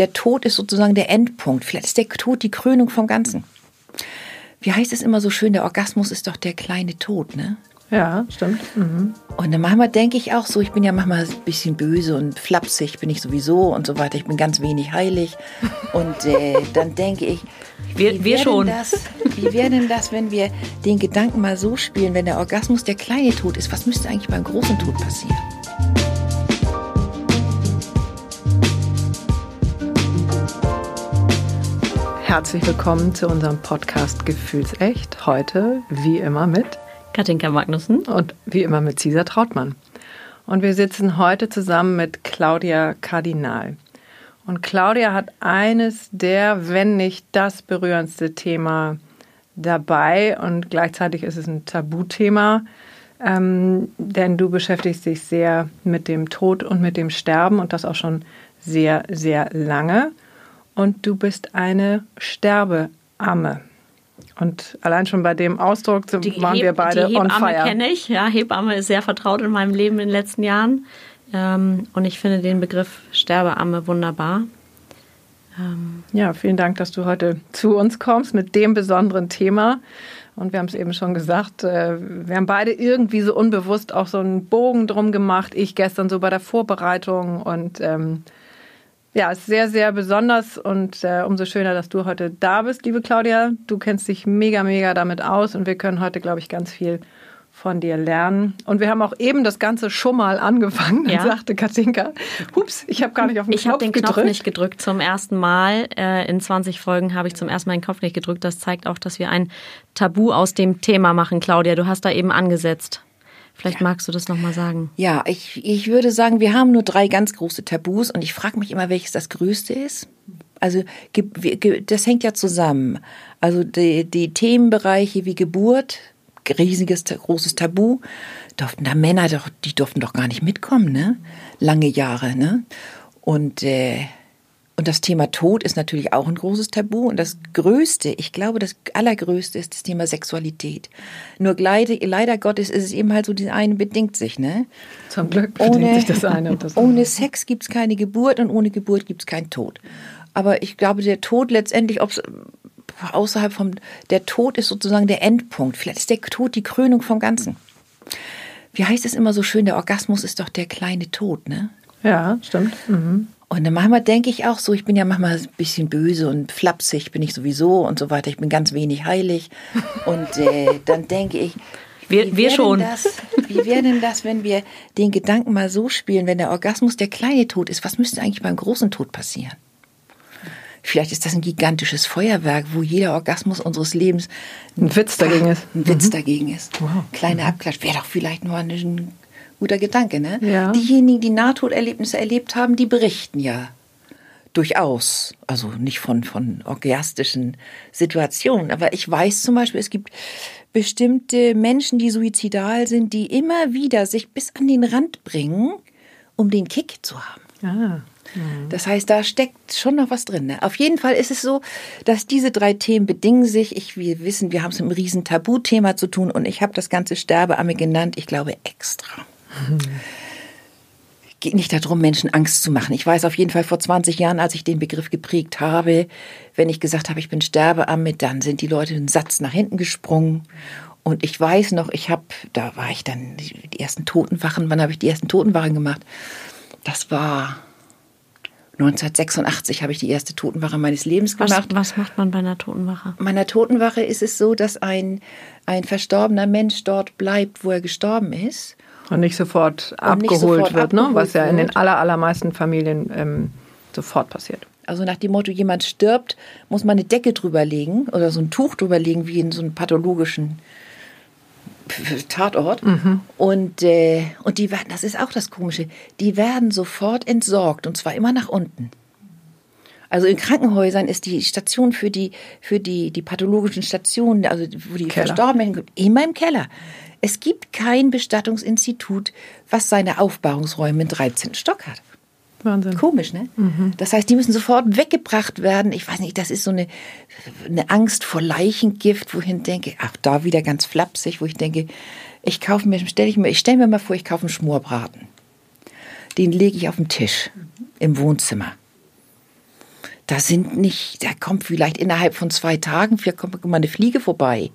der Tod ist sozusagen der Endpunkt. Vielleicht ist der Tod die Krönung vom Ganzen. Wie heißt es immer so schön, der Orgasmus ist doch der kleine Tod, ne? Ja, stimmt. Mhm. Und dann manchmal denke ich auch so, ich bin ja manchmal ein bisschen böse und flapsig, bin ich sowieso und so weiter. Ich bin ganz wenig heilig. Und äh, dann denke ich, wir, wir schon. Das, wie wäre denn das, wenn wir den Gedanken mal so spielen, wenn der Orgasmus der kleine Tod ist, was müsste eigentlich beim großen Tod passieren? Herzlich willkommen zu unserem Podcast Gefühlsecht. Heute, wie immer, mit Katinka Magnussen und wie immer mit Cesar Trautmann. Und wir sitzen heute zusammen mit Claudia Kardinal. Und Claudia hat eines der, wenn nicht das berührendste Thema dabei und gleichzeitig ist es ein Tabuthema, ähm, denn du beschäftigst dich sehr mit dem Tod und mit dem Sterben und das auch schon sehr, sehr lange. Und du bist eine Sterbeamme. Und allein schon bei dem Ausdruck die waren Heb wir beide die Hebamme on fire. kenne ich. Ja, Hebamme ist sehr vertraut in meinem Leben in den letzten Jahren. Ähm, und ich finde den Begriff Sterbeamme wunderbar. Ähm ja, vielen Dank, dass du heute zu uns kommst mit dem besonderen Thema. Und wir haben es eben schon gesagt, äh, wir haben beide irgendwie so unbewusst auch so einen Bogen drum gemacht. Ich gestern so bei der Vorbereitung und ähm, ja, ist sehr, sehr besonders und äh, umso schöner, dass du heute da bist, liebe Claudia. Du kennst dich mega, mega damit aus und wir können heute, glaube ich, ganz viel von dir lernen. Und wir haben auch eben das Ganze schon mal angefangen. Ja. sagte Katinka, hups, ich habe gar nicht auf den ich Knopf gedrückt. Ich habe den Knopf nicht gedrückt zum ersten Mal. Äh, in 20 Folgen habe ich zum ersten Mal den Knopf nicht gedrückt. Das zeigt auch, dass wir ein Tabu aus dem Thema machen, Claudia. Du hast da eben angesetzt. Vielleicht magst du das nochmal sagen. Ja, ich, ich würde sagen, wir haben nur drei ganz große Tabus und ich frage mich immer, welches das größte ist. Also das hängt ja zusammen. Also die, die Themenbereiche wie Geburt, riesiges, großes Tabu, durften da Männer doch, die durften doch gar nicht mitkommen, ne? Lange Jahre, ne? Und äh, und das Thema Tod ist natürlich auch ein großes Tabu. Und das Größte, ich glaube, das Allergrößte ist das Thema Sexualität. Nur leider, leider Gottes ist es eben halt so, die eine bedingt sich, ne? Zum Glück bedingt ohne, sich das eine und das andere. Ohne Sex gibt es keine Geburt und ohne Geburt gibt es keinen Tod. Aber ich glaube, der Tod letztendlich, ob außerhalb vom, der Tod ist sozusagen der Endpunkt. Vielleicht ist der Tod die Krönung vom Ganzen. Wie heißt es immer so schön, der Orgasmus ist doch der kleine Tod, ne? Ja, stimmt. Mhm. Und dann manchmal denke ich auch so, ich bin ja manchmal ein bisschen böse und flapsig, bin ich sowieso und so weiter. Ich bin ganz wenig heilig. Und äh, dann denke ich, wir, wir schon. Das, wie wäre denn das, wenn wir den Gedanken mal so spielen, wenn der Orgasmus der kleine Tod ist, was müsste eigentlich beim großen Tod passieren? Vielleicht ist das ein gigantisches Feuerwerk, wo jeder Orgasmus unseres Lebens ein Witz dagegen ist. Ein Witz mhm. dagegen ist. Wow. Kleiner Abklatsch. Wäre doch vielleicht nur ein guter Gedanke, ne? Ja. Diejenigen, die Nahtoderlebnisse erlebt haben, die berichten ja durchaus, also nicht von, von orgiastischen Situationen, aber ich weiß zum Beispiel, es gibt bestimmte Menschen, die suizidal sind, die immer wieder sich bis an den Rand bringen, um den Kick zu haben. Ah. Das heißt, da steckt schon noch was drin. Ne? Auf jeden Fall ist es so, dass diese drei Themen bedingen sich. Ich, wir wissen, wir haben es mit einem riesen Tabuthema zu tun und ich habe das ganze Sterbeamme genannt, ich glaube extra. Geht nicht darum, Menschen Angst zu machen. Ich weiß auf jeden Fall vor 20 Jahren, als ich den Begriff geprägt habe, wenn ich gesagt habe, ich bin Sterbeamme, dann sind die Leute einen Satz nach hinten gesprungen. Und ich weiß noch, ich habe, da war ich dann die ersten Totenwachen, wann habe ich die ersten Totenwachen gemacht? Das war 1986 habe ich die erste Totenwache meines Lebens gemacht. Was, was macht man bei einer Totenwache? Bei einer Totenwache ist es so, dass ein, ein verstorbener Mensch dort bleibt, wo er gestorben ist. Und nicht sofort und abgeholt nicht sofort wird, abgeholt ne? was ja in den aller, allermeisten Familien ähm, sofort passiert. Also nach dem Motto, jemand stirbt, muss man eine Decke drüber legen oder so ein Tuch drüber legen, wie in so einem pathologischen Tatort. Mhm. Und, äh, und die werden, das ist auch das Komische, die werden sofort entsorgt und zwar immer nach unten. Also in Krankenhäusern ist die Station für die, für die, die pathologischen Stationen, also wo die Keller. Verstorbenen, immer im Keller. Es gibt kein Bestattungsinstitut, was seine Aufbahrungsräume im 13. Stock hat. Wahnsinn. Komisch, ne? Mhm. Das heißt, die müssen sofort weggebracht werden. Ich weiß nicht, das ist so eine, eine Angst vor Leichengift, wohin ich denke, ach, da wieder ganz flapsig, wo ich denke, ich kaufe mir, stelle ich mir, ich stelle mir mal vor, ich kaufe einen Schmorbraten. Den lege ich auf den Tisch im Wohnzimmer. da sind nicht, da kommt vielleicht innerhalb von zwei Tagen, vielleicht kommt mal eine Fliege vorbei.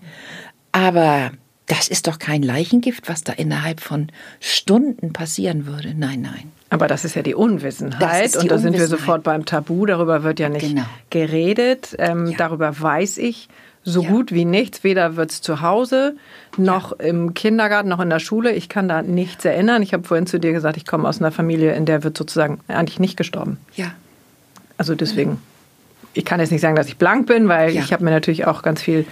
Aber das ist doch kein Leichengift, was da innerhalb von Stunden passieren würde. Nein, nein. Aber das ist ja die Unwissenheit. Die und da sind wir sofort beim Tabu. Darüber wird ja nicht genau. geredet. Ähm, ja. Darüber weiß ich so ja. gut wie nichts. Weder wird es zu Hause noch ja. im Kindergarten noch in der Schule. Ich kann da nichts erinnern. Ich habe vorhin zu dir gesagt, ich komme aus einer Familie, in der wird sozusagen eigentlich nicht gestorben. Ja. Also deswegen. Ich kann jetzt nicht sagen, dass ich blank bin, weil ich habe mir natürlich auch ganz viel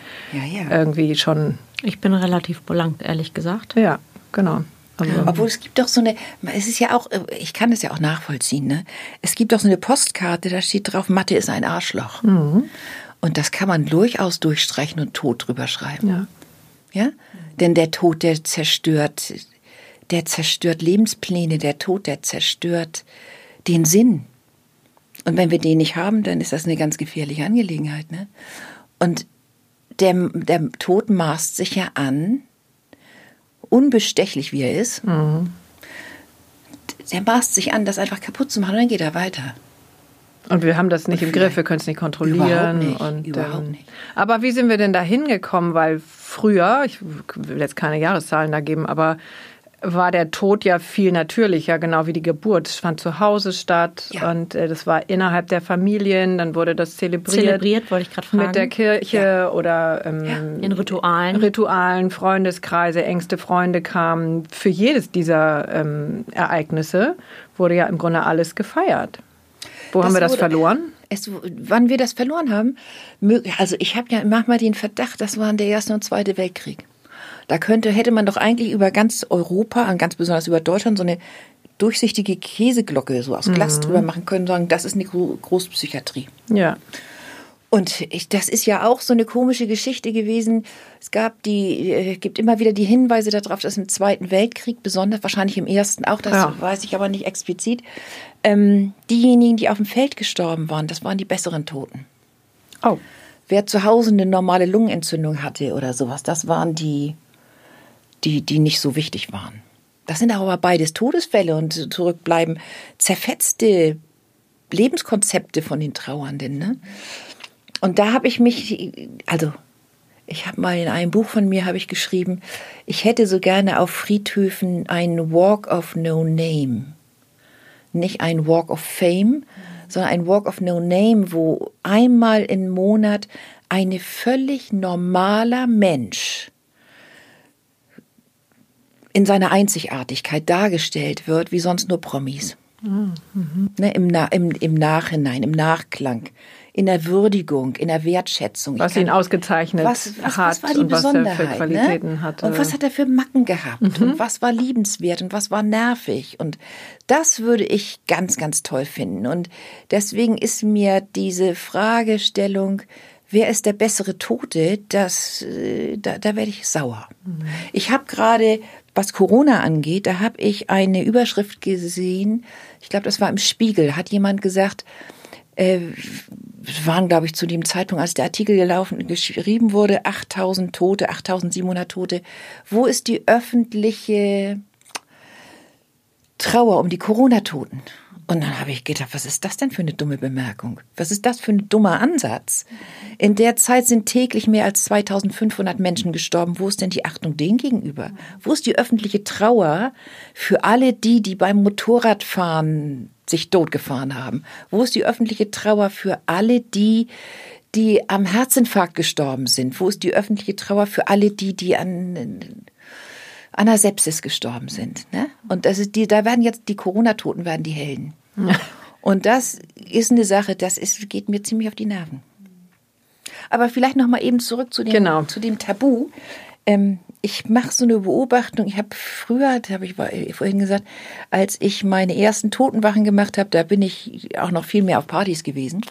irgendwie schon. Ich bin relativ blank, ehrlich gesagt. Ja, genau. Also, Obwohl es gibt doch so eine, es ist ja auch, ich kann das ja auch nachvollziehen, ne? Es gibt doch so eine Postkarte, da steht drauf, Mathe ist ein Arschloch. Mhm. Und das kann man durchaus durchstreichen und Tod drüber schreiben. Ja. ja? Denn der Tod, der zerstört, der zerstört Lebenspläne, der Tod, der zerstört den Sinn. Und wenn wir den nicht haben, dann ist das eine ganz gefährliche Angelegenheit. Ne? Und der, der Tod maßt sich ja an, unbestechlich wie er ist, mhm. der maßt sich an, das einfach kaputt zu machen und dann geht er weiter. Und wir haben das nicht im Griff, wir können es nicht kontrollieren. Überhaupt nicht, und, überhaupt ähm, nicht. Aber wie sind wir denn da hingekommen? Weil früher, ich will jetzt keine Jahreszahlen da geben, aber war der Tod ja viel natürlicher, genau wie die Geburt. Es fand zu Hause statt ja. und äh, das war innerhalb der Familien. Dann wurde das zelebriert. Zelebriert, wollte ich gerade fragen. Mit der Kirche ja. oder ähm, ja. in Ritualen. Ritualen, Freundeskreise, engste Freunde kamen. Für jedes dieser ähm, Ereignisse wurde ja im Grunde alles gefeiert. Wo das haben wir das verloren? Es, wann wir das verloren haben? Also ich habe ja manchmal den Verdacht, das waren der Erste und Zweite Weltkrieg. Da könnte, hätte man doch eigentlich über ganz Europa, und ganz besonders über Deutschland, so eine durchsichtige Käseglocke so aus Glas mhm. drüber machen können, sagen, das ist eine Großpsychiatrie. Ja. Und ich, das ist ja auch so eine komische Geschichte gewesen. Es gab die, äh, gibt immer wieder die Hinweise darauf, dass im Zweiten Weltkrieg, besonders wahrscheinlich im Ersten auch, das ja. weiß ich aber nicht explizit, ähm, diejenigen, die auf dem Feld gestorben waren, das waren die besseren Toten. Oh. Wer zu Hause eine normale Lungenentzündung hatte oder sowas, das waren die, die, die nicht so wichtig waren. Das sind aber beides Todesfälle und zurückbleiben zerfetzte Lebenskonzepte von den Trauernden. Ne? Und da habe ich mich, also ich habe mal in einem Buch von mir habe ich geschrieben, ich hätte so gerne auf Friedhöfen einen Walk of No Name. Nicht ein Walk of Fame, sondern ein Walk of No Name, wo einmal im Monat ein völlig normaler Mensch in seiner Einzigartigkeit dargestellt wird, wie sonst nur Promis. Mhm. Ne, im, Na, im, Im Nachhinein, im Nachklang, in der Würdigung, in der Wertschätzung. Was ihn ausgezeichnet was, was, hat was war die und Besonderheit, was er für Qualitäten ne? hatte. Und was hat er für Macken gehabt mhm. und was war liebenswert und was war nervig. Und das würde ich ganz, ganz toll finden. Und deswegen ist mir diese Fragestellung, wer ist der bessere Tote, das, äh, da, da werde ich sauer. Mhm. Ich habe gerade was Corona angeht, da habe ich eine Überschrift gesehen, ich glaube, das war im Spiegel, hat jemand gesagt, äh, waren, glaube ich, zu dem Zeitpunkt, als der Artikel gelaufen, geschrieben wurde, 8000 Tote, 8700 Tote. Wo ist die öffentliche Trauer um die Corona-Toten? Und dann habe ich gedacht, was ist das denn für eine dumme Bemerkung? Was ist das für ein dummer Ansatz? In der Zeit sind täglich mehr als 2500 Menschen gestorben. Wo ist denn die Achtung denen gegenüber? Wo ist die öffentliche Trauer für alle die, die beim Motorradfahren sich totgefahren haben? Wo ist die öffentliche Trauer für alle die, die am Herzinfarkt gestorben sind? Wo ist die öffentliche Trauer für alle die, die an an einer Sepsis gestorben sind. Ne? Und das ist die, da werden jetzt die Corona-Toten werden die Helden. Ja. Und das ist eine Sache, das ist, geht mir ziemlich auf die Nerven. Aber vielleicht noch mal eben zurück zu dem, genau. zu dem Tabu. Ähm, ich mache so eine Beobachtung. Ich habe früher, das habe ich vorhin gesagt, als ich meine ersten Totenwachen gemacht habe, da bin ich auch noch viel mehr auf Partys gewesen.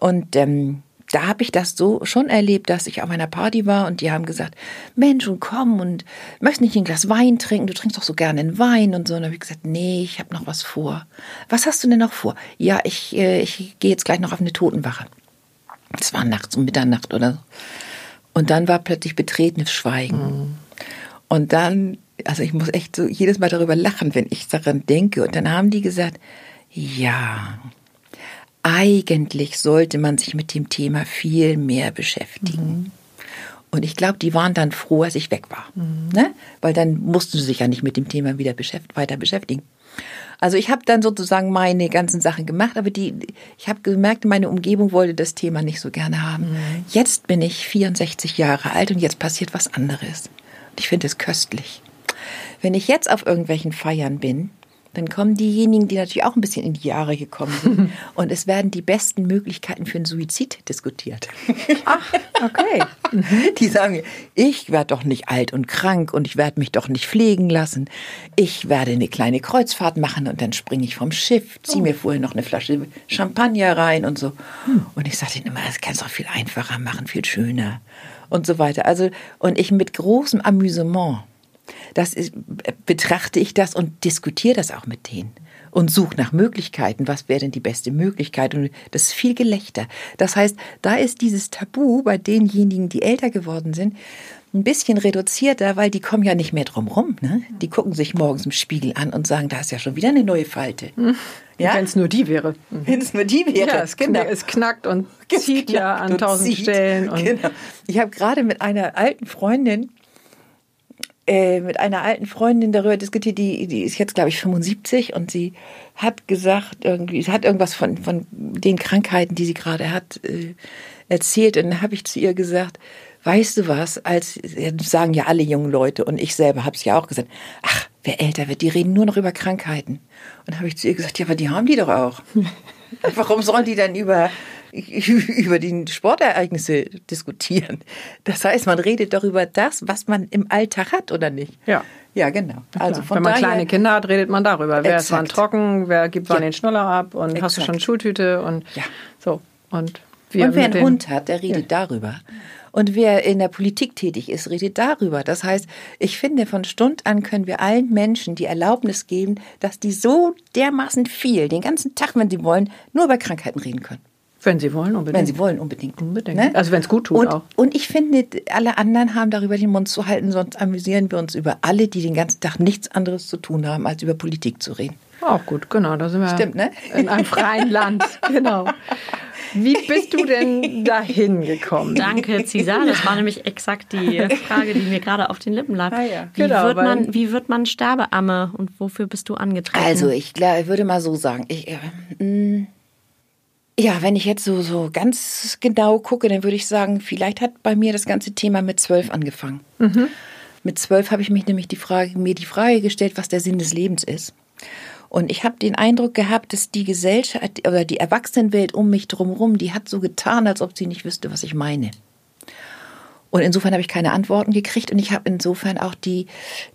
Und ähm, da habe ich das so schon erlebt, dass ich auf einer Party war und die haben gesagt, Mensch, und komm und möchtest nicht ein Glas Wein trinken? Du trinkst doch so gerne einen Wein und so. Und dann habe ich gesagt, nee, ich habe noch was vor. Was hast du denn noch vor? Ja, ich, äh, ich gehe jetzt gleich noch auf eine Totenwache. Es war nachts um Mitternacht oder so. Und dann war plötzlich betretenes Schweigen. Mhm. Und dann, also ich muss echt so jedes Mal darüber lachen, wenn ich daran denke. Und dann haben die gesagt, ja, eigentlich sollte man sich mit dem Thema viel mehr beschäftigen. Mhm. Und ich glaube, die waren dann froh, als ich weg war. Mhm. Ne? Weil dann mussten sie sich ja nicht mit dem Thema wieder beschäft weiter beschäftigen. Also ich habe dann sozusagen meine ganzen Sachen gemacht, aber die, ich habe gemerkt, meine Umgebung wollte das Thema nicht so gerne haben. Mhm. Jetzt bin ich 64 Jahre alt und jetzt passiert was anderes. Und ich finde es köstlich. Wenn ich jetzt auf irgendwelchen Feiern bin, dann kommen diejenigen, die natürlich auch ein bisschen in die Jahre gekommen sind. und es werden die besten Möglichkeiten für einen Suizid diskutiert. Ach, okay. Die sagen ich werde doch nicht alt und krank und ich werde mich doch nicht pflegen lassen. Ich werde eine kleine Kreuzfahrt machen und dann springe ich vom Schiff, ziehe oh. mir vorher noch eine Flasche Champagner rein und so. Hm. Und ich sage ihnen immer, das kannst du auch viel einfacher machen, viel schöner und so weiter. Also, und ich mit großem Amüsement das ist, betrachte ich das und diskutiere das auch mit denen und suche nach Möglichkeiten. Was wäre denn die beste Möglichkeit? Und das ist viel Gelächter. Das heißt, da ist dieses Tabu bei denjenigen, die älter geworden sind, ein bisschen reduzierter, weil die kommen ja nicht mehr drum rum. Ne? Die gucken sich morgens im Spiegel an und sagen, da ist ja schon wieder eine neue Falte. Hm. Ja? Wenn es nur die wäre. Wenn es nur die wäre. Ja, es, genau. es knackt und zieht knackt ja an tausend. Stellen. Genau. Ich habe gerade mit einer alten Freundin äh, mit einer alten Freundin darüber diskutiert, die, die ist jetzt, glaube ich, 75 und sie hat gesagt, irgendwie, sie hat irgendwas von, von den Krankheiten, die sie gerade hat, äh, erzählt. Und dann habe ich zu ihr gesagt, weißt du was, als sagen ja alle jungen Leute und ich selber habe es ja auch gesagt, ach, wer älter wird, die reden nur noch über Krankheiten. Und habe ich zu ihr gesagt, ja, aber die haben die doch auch. Warum sollen die dann über über die Sportereignisse diskutieren. Das heißt, man redet darüber das, was man im Alltag hat, oder nicht? Ja. Ja, genau. Also Wenn man kleine Kinder hat, redet man darüber. Wer exakt. ist wann trocken, wer gibt wann ja. den Schnuller ab und exakt. hast du schon Schultüte und ja. so. Und, wir und wer einen Hund hat, der redet ja. darüber. Und wer in der Politik tätig ist, redet darüber. Das heißt, ich finde, von Stund an können wir allen Menschen die Erlaubnis geben, dass die so dermaßen viel, den ganzen Tag, wenn sie wollen, nur über Krankheiten reden können. Wenn Sie wollen, unbedingt. Wenn Sie wollen, unbedingt. Unbedingt. Ne? Also wenn es gut tut und, auch. Und ich finde, alle anderen haben darüber den Mund zu halten, sonst amüsieren wir uns über alle, die den ganzen Tag nichts anderes zu tun haben, als über Politik zu reden. Auch gut, genau. Da sind wir Stimmt, ne? in einem freien Land. Genau. Wie bist du denn dahin gekommen? Danke, Cesar. Das war nämlich exakt die Frage, die mir gerade auf den Lippen lag. Ah, ja. wie, genau, wird man, wie wird man Sterbeamme und wofür bist du angetreten? Also, ich, ich würde mal so sagen, ich, äh, mm, ja, wenn ich jetzt so, so ganz genau gucke, dann würde ich sagen, vielleicht hat bei mir das ganze Thema mit zwölf angefangen. Mhm. Mit zwölf habe ich mich nämlich die Frage, mir die Frage gestellt, was der Sinn des Lebens ist. Und ich habe den Eindruck gehabt, dass die Gesellschaft oder die Erwachsenenwelt um mich drumherum, die hat so getan, als ob sie nicht wüsste, was ich meine. Und insofern habe ich keine Antworten gekriegt und ich habe insofern auch die,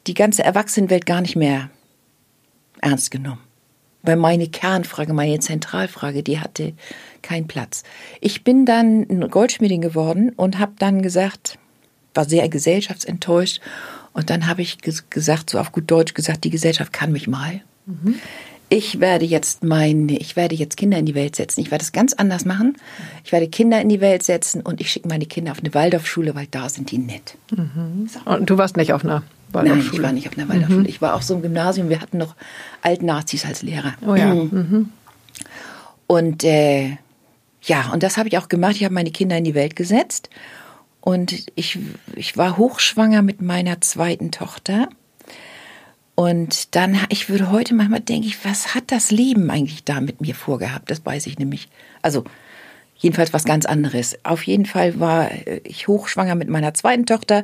die ganze Erwachsenenwelt gar nicht mehr ernst genommen. Weil meine Kernfrage, meine Zentralfrage, die hatte keinen Platz. Ich bin dann Goldschmiedin geworden und habe dann gesagt, war sehr gesellschaftsenttäuscht. Und dann habe ich gesagt, so auf gut Deutsch gesagt, die Gesellschaft kann mich mal. Mhm. Ich werde jetzt meine, ich werde jetzt Kinder in die Welt setzen. Ich werde es ganz anders machen. Ich werde Kinder in die Welt setzen und ich schicke meine Kinder auf eine Waldorfschule, weil da sind die nett. Mhm. So. Und du warst nicht auf einer Waldorfschule? Nein, ich war nicht auf einer Waldorfschule. Mhm. Ich war auf so einem Gymnasium. Wir hatten noch Altnazis als Lehrer. Oh ja. Mhm. mhm. Und äh, ja, und das habe ich auch gemacht. Ich habe meine Kinder in die Welt gesetzt. Und ich, ich war hochschwanger mit meiner zweiten Tochter. Und dann, ich würde heute manchmal denken, was hat das Leben eigentlich da mit mir vorgehabt? Das weiß ich nämlich. Also, jedenfalls was ganz anderes. Auf jeden Fall war ich hochschwanger mit meiner zweiten Tochter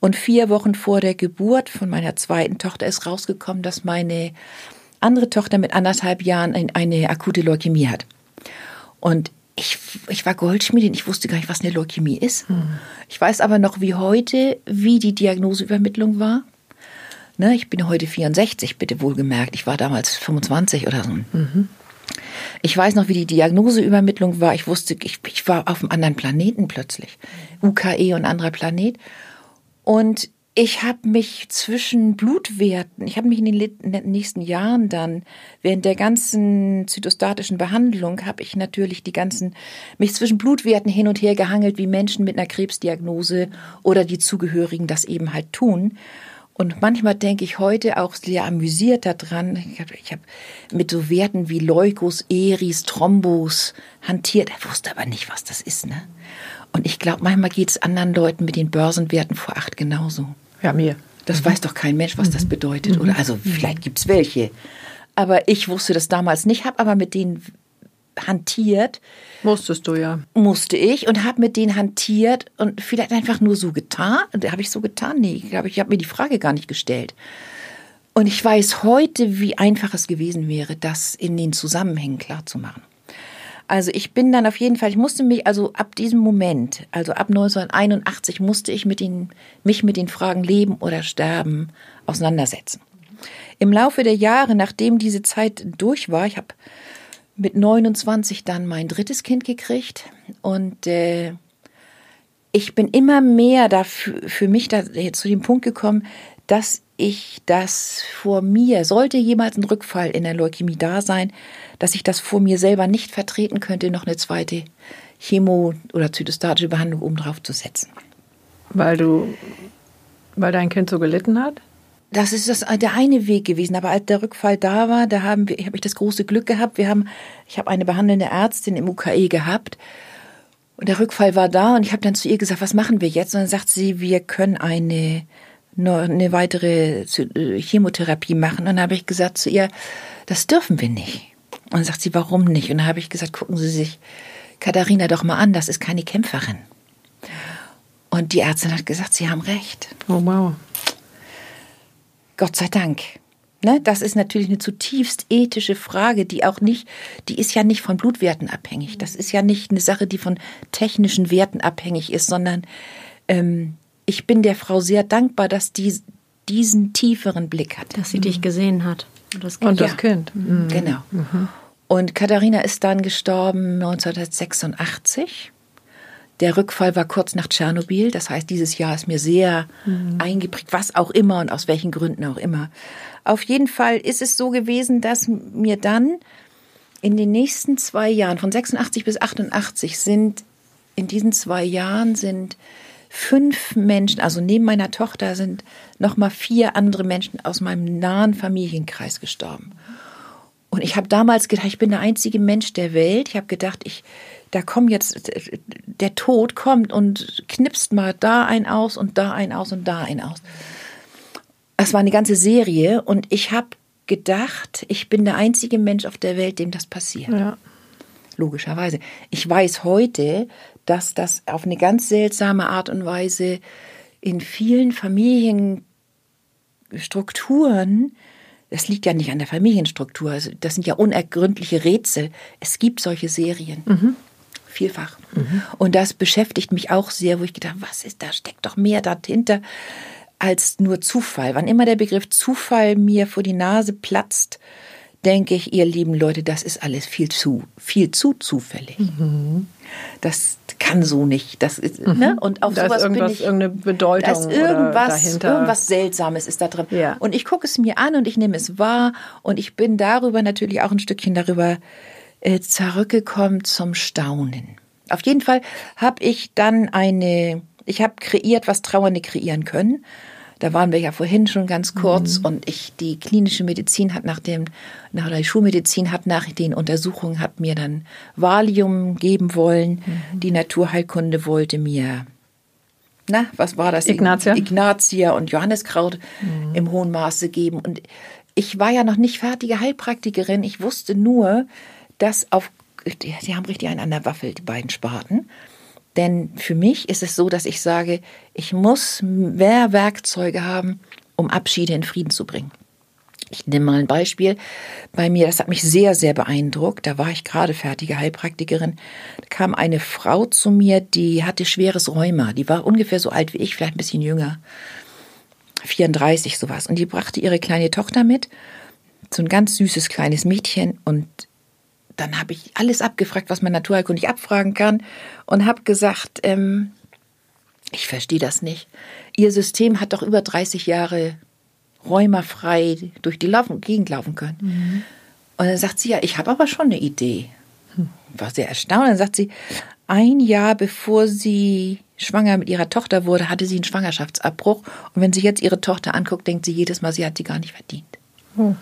und vier Wochen vor der Geburt von meiner zweiten Tochter ist rausgekommen, dass meine andere Tochter mit anderthalb Jahren eine akute Leukämie hat. Und ich, ich war Goldschmiedin, ich wusste gar nicht, was eine Leukämie ist. Hm. Ich weiß aber noch wie heute, wie die Diagnoseübermittlung war. Ne, ich bin heute 64, bitte wohlgemerkt. Ich war damals 25 oder so. Mhm. Ich weiß noch, wie die Diagnoseübermittlung war. Ich wusste, ich, ich war auf einem anderen Planeten plötzlich. UKE und anderer Planet. Und ich habe mich zwischen Blutwerten, ich habe mich in den nächsten Jahren dann, während der ganzen zytostatischen Behandlung, habe ich natürlich die ganzen, mich zwischen Blutwerten hin und her gehangelt, wie Menschen mit einer Krebsdiagnose oder die Zugehörigen das eben halt tun. Und manchmal denke ich heute auch sehr amüsiert daran. Ich habe hab mit so Werten wie Leukos, Eris, Thrombos hantiert. Er wusste aber nicht, was das ist. Ne? Und ich glaube, manchmal geht es anderen Leuten mit den Börsenwerten vor acht genauso. Ja, mir. Das mhm. weiß doch kein Mensch, was mhm. das bedeutet. Mhm. Oder also vielleicht gibt es welche. Aber ich wusste das damals nicht, habe aber mit denen hantiert. Musstest du ja. Musste ich und habe mit denen hantiert und vielleicht einfach nur so getan. Habe ich so getan? Nee, ich glaube, ich habe mir die Frage gar nicht gestellt. Und ich weiß heute, wie einfach es gewesen wäre, das in den Zusammenhängen klarzumachen. Also ich bin dann auf jeden Fall, ich musste mich, also ab diesem Moment, also ab 1981 musste ich mit den, mich mit den Fragen Leben oder Sterben auseinandersetzen. Im Laufe der Jahre, nachdem diese Zeit durch war, ich habe mit 29 dann mein drittes Kind gekriegt und äh, ich bin immer mehr dafür, für mich da, zu dem Punkt gekommen, dass ich das vor mir, sollte jemals ein Rückfall in der Leukämie da sein, dass ich das vor mir selber nicht vertreten könnte, noch eine zweite Chemo- oder zytostatische Behandlung obendrauf zu setzen. Weil du, weil dein Kind so gelitten hat? das ist das, der eine Weg gewesen. Aber als der Rückfall da war, da haben wir, habe ich das große Glück gehabt. Wir haben, ich habe eine behandelnde Ärztin im UKE gehabt. Und der Rückfall war da und ich habe dann zu ihr gesagt, was machen wir jetzt? Und dann sagt sie, wir können eine, eine weitere äh, Chemotherapie machen. Und dann habe ich gesagt zu ihr, das dürfen wir nicht. Und dann sagt sie, warum nicht? Und dann habe ich gesagt, gucken Sie sich Katharina doch mal an, das ist keine Kämpferin. Und die Ärztin hat gesagt, Sie haben recht. Oh wow. Gott sei Dank. Ne, das ist natürlich eine zutiefst ethische Frage, die auch nicht, die ist ja nicht von Blutwerten abhängig. Das ist ja nicht eine Sache, die von technischen Werten abhängig ist, sondern ähm, ich bin der Frau sehr dankbar, dass die diesen tieferen Blick hat. Dass sie mhm. dich gesehen hat. Und das Kind. Und das kind. Mhm. Genau. Mhm. Und Katharina ist dann gestorben 1986. Der Rückfall war kurz nach Tschernobyl. Das heißt, dieses Jahr ist mir sehr mhm. eingeprägt, was auch immer und aus welchen Gründen auch immer. Auf jeden Fall ist es so gewesen, dass mir dann in den nächsten zwei Jahren, von 86 bis 88, sind in diesen zwei Jahren sind fünf Menschen, also neben meiner Tochter sind noch mal vier andere Menschen aus meinem nahen Familienkreis gestorben. Und ich habe damals gedacht, ich bin der einzige Mensch der Welt. Ich habe gedacht, ich da kommt jetzt, der Tod kommt und knipst mal da ein aus und da ein aus und da ein aus. Es war eine ganze Serie und ich habe gedacht, ich bin der einzige Mensch auf der Welt, dem das passiert. Ja. Logischerweise. Ich weiß heute, dass das auf eine ganz seltsame Art und Weise in vielen Familienstrukturen das liegt ja nicht an der Familienstruktur. Also das sind ja unergründliche Rätsel. Es gibt solche Serien. Mhm vielfach. Mhm. Und das beschäftigt mich auch sehr, wo ich gedacht, was ist, da steckt doch mehr dahinter als nur Zufall. Wann immer der Begriff Zufall mir vor die Nase platzt, denke ich, ihr lieben Leute, das ist alles viel zu, viel zu zufällig. Mhm. Das kann so nicht. Das ist, mhm. ne? Und auf da sowas ist bin ich. Irgendeine Bedeutung da ist irgendwas, dahinter. irgendwas Seltsames ist da drin. Ja. Und ich gucke es mir an und ich nehme es wahr und ich bin darüber natürlich auch ein Stückchen darüber äh, zurückgekommen zum Staunen. Auf jeden Fall habe ich dann eine, ich habe kreiert, was Trauernde kreieren können. Da waren wir ja vorhin schon ganz kurz mhm. und ich, die klinische Medizin hat nach dem, nach der Schulmedizin hat nach den Untersuchungen hat mir dann Valium geben wollen. Mhm. Die Naturheilkunde wollte mir, na, was war das? Ignatia. Ignatia und Johanneskraut mhm. im hohen Maße geben. Und ich war ja noch nicht fertige Heilpraktikerin. Ich wusste nur, dass auf, sie haben richtig einen an der Waffel, die beiden Sparten. Denn für mich ist es so, dass ich sage, ich muss mehr Werkzeuge haben, um Abschiede in Frieden zu bringen. Ich nehme mal ein Beispiel bei mir, das hat mich sehr, sehr beeindruckt. Da war ich gerade fertige Heilpraktikerin. Da kam eine Frau zu mir, die hatte schweres Rheuma. Die war ungefähr so alt wie ich, vielleicht ein bisschen jünger. 34 sowas. Und die brachte ihre kleine Tochter mit. So ein ganz süßes kleines Mädchen. Und dann habe ich alles abgefragt, was man naturheilkundig abfragen kann und habe gesagt, ähm, ich verstehe das nicht. Ihr System hat doch über 30 Jahre räumerfrei durch die Laufen, Gegend laufen können. Mhm. Und dann sagt sie, ja, ich habe aber schon eine Idee. War sehr erstaunt. Dann sagt sie, ein Jahr bevor sie schwanger mit ihrer Tochter wurde, hatte sie einen Schwangerschaftsabbruch. Und wenn sie jetzt ihre Tochter anguckt, denkt sie jedes Mal, sie hat sie gar nicht verdient. Oh.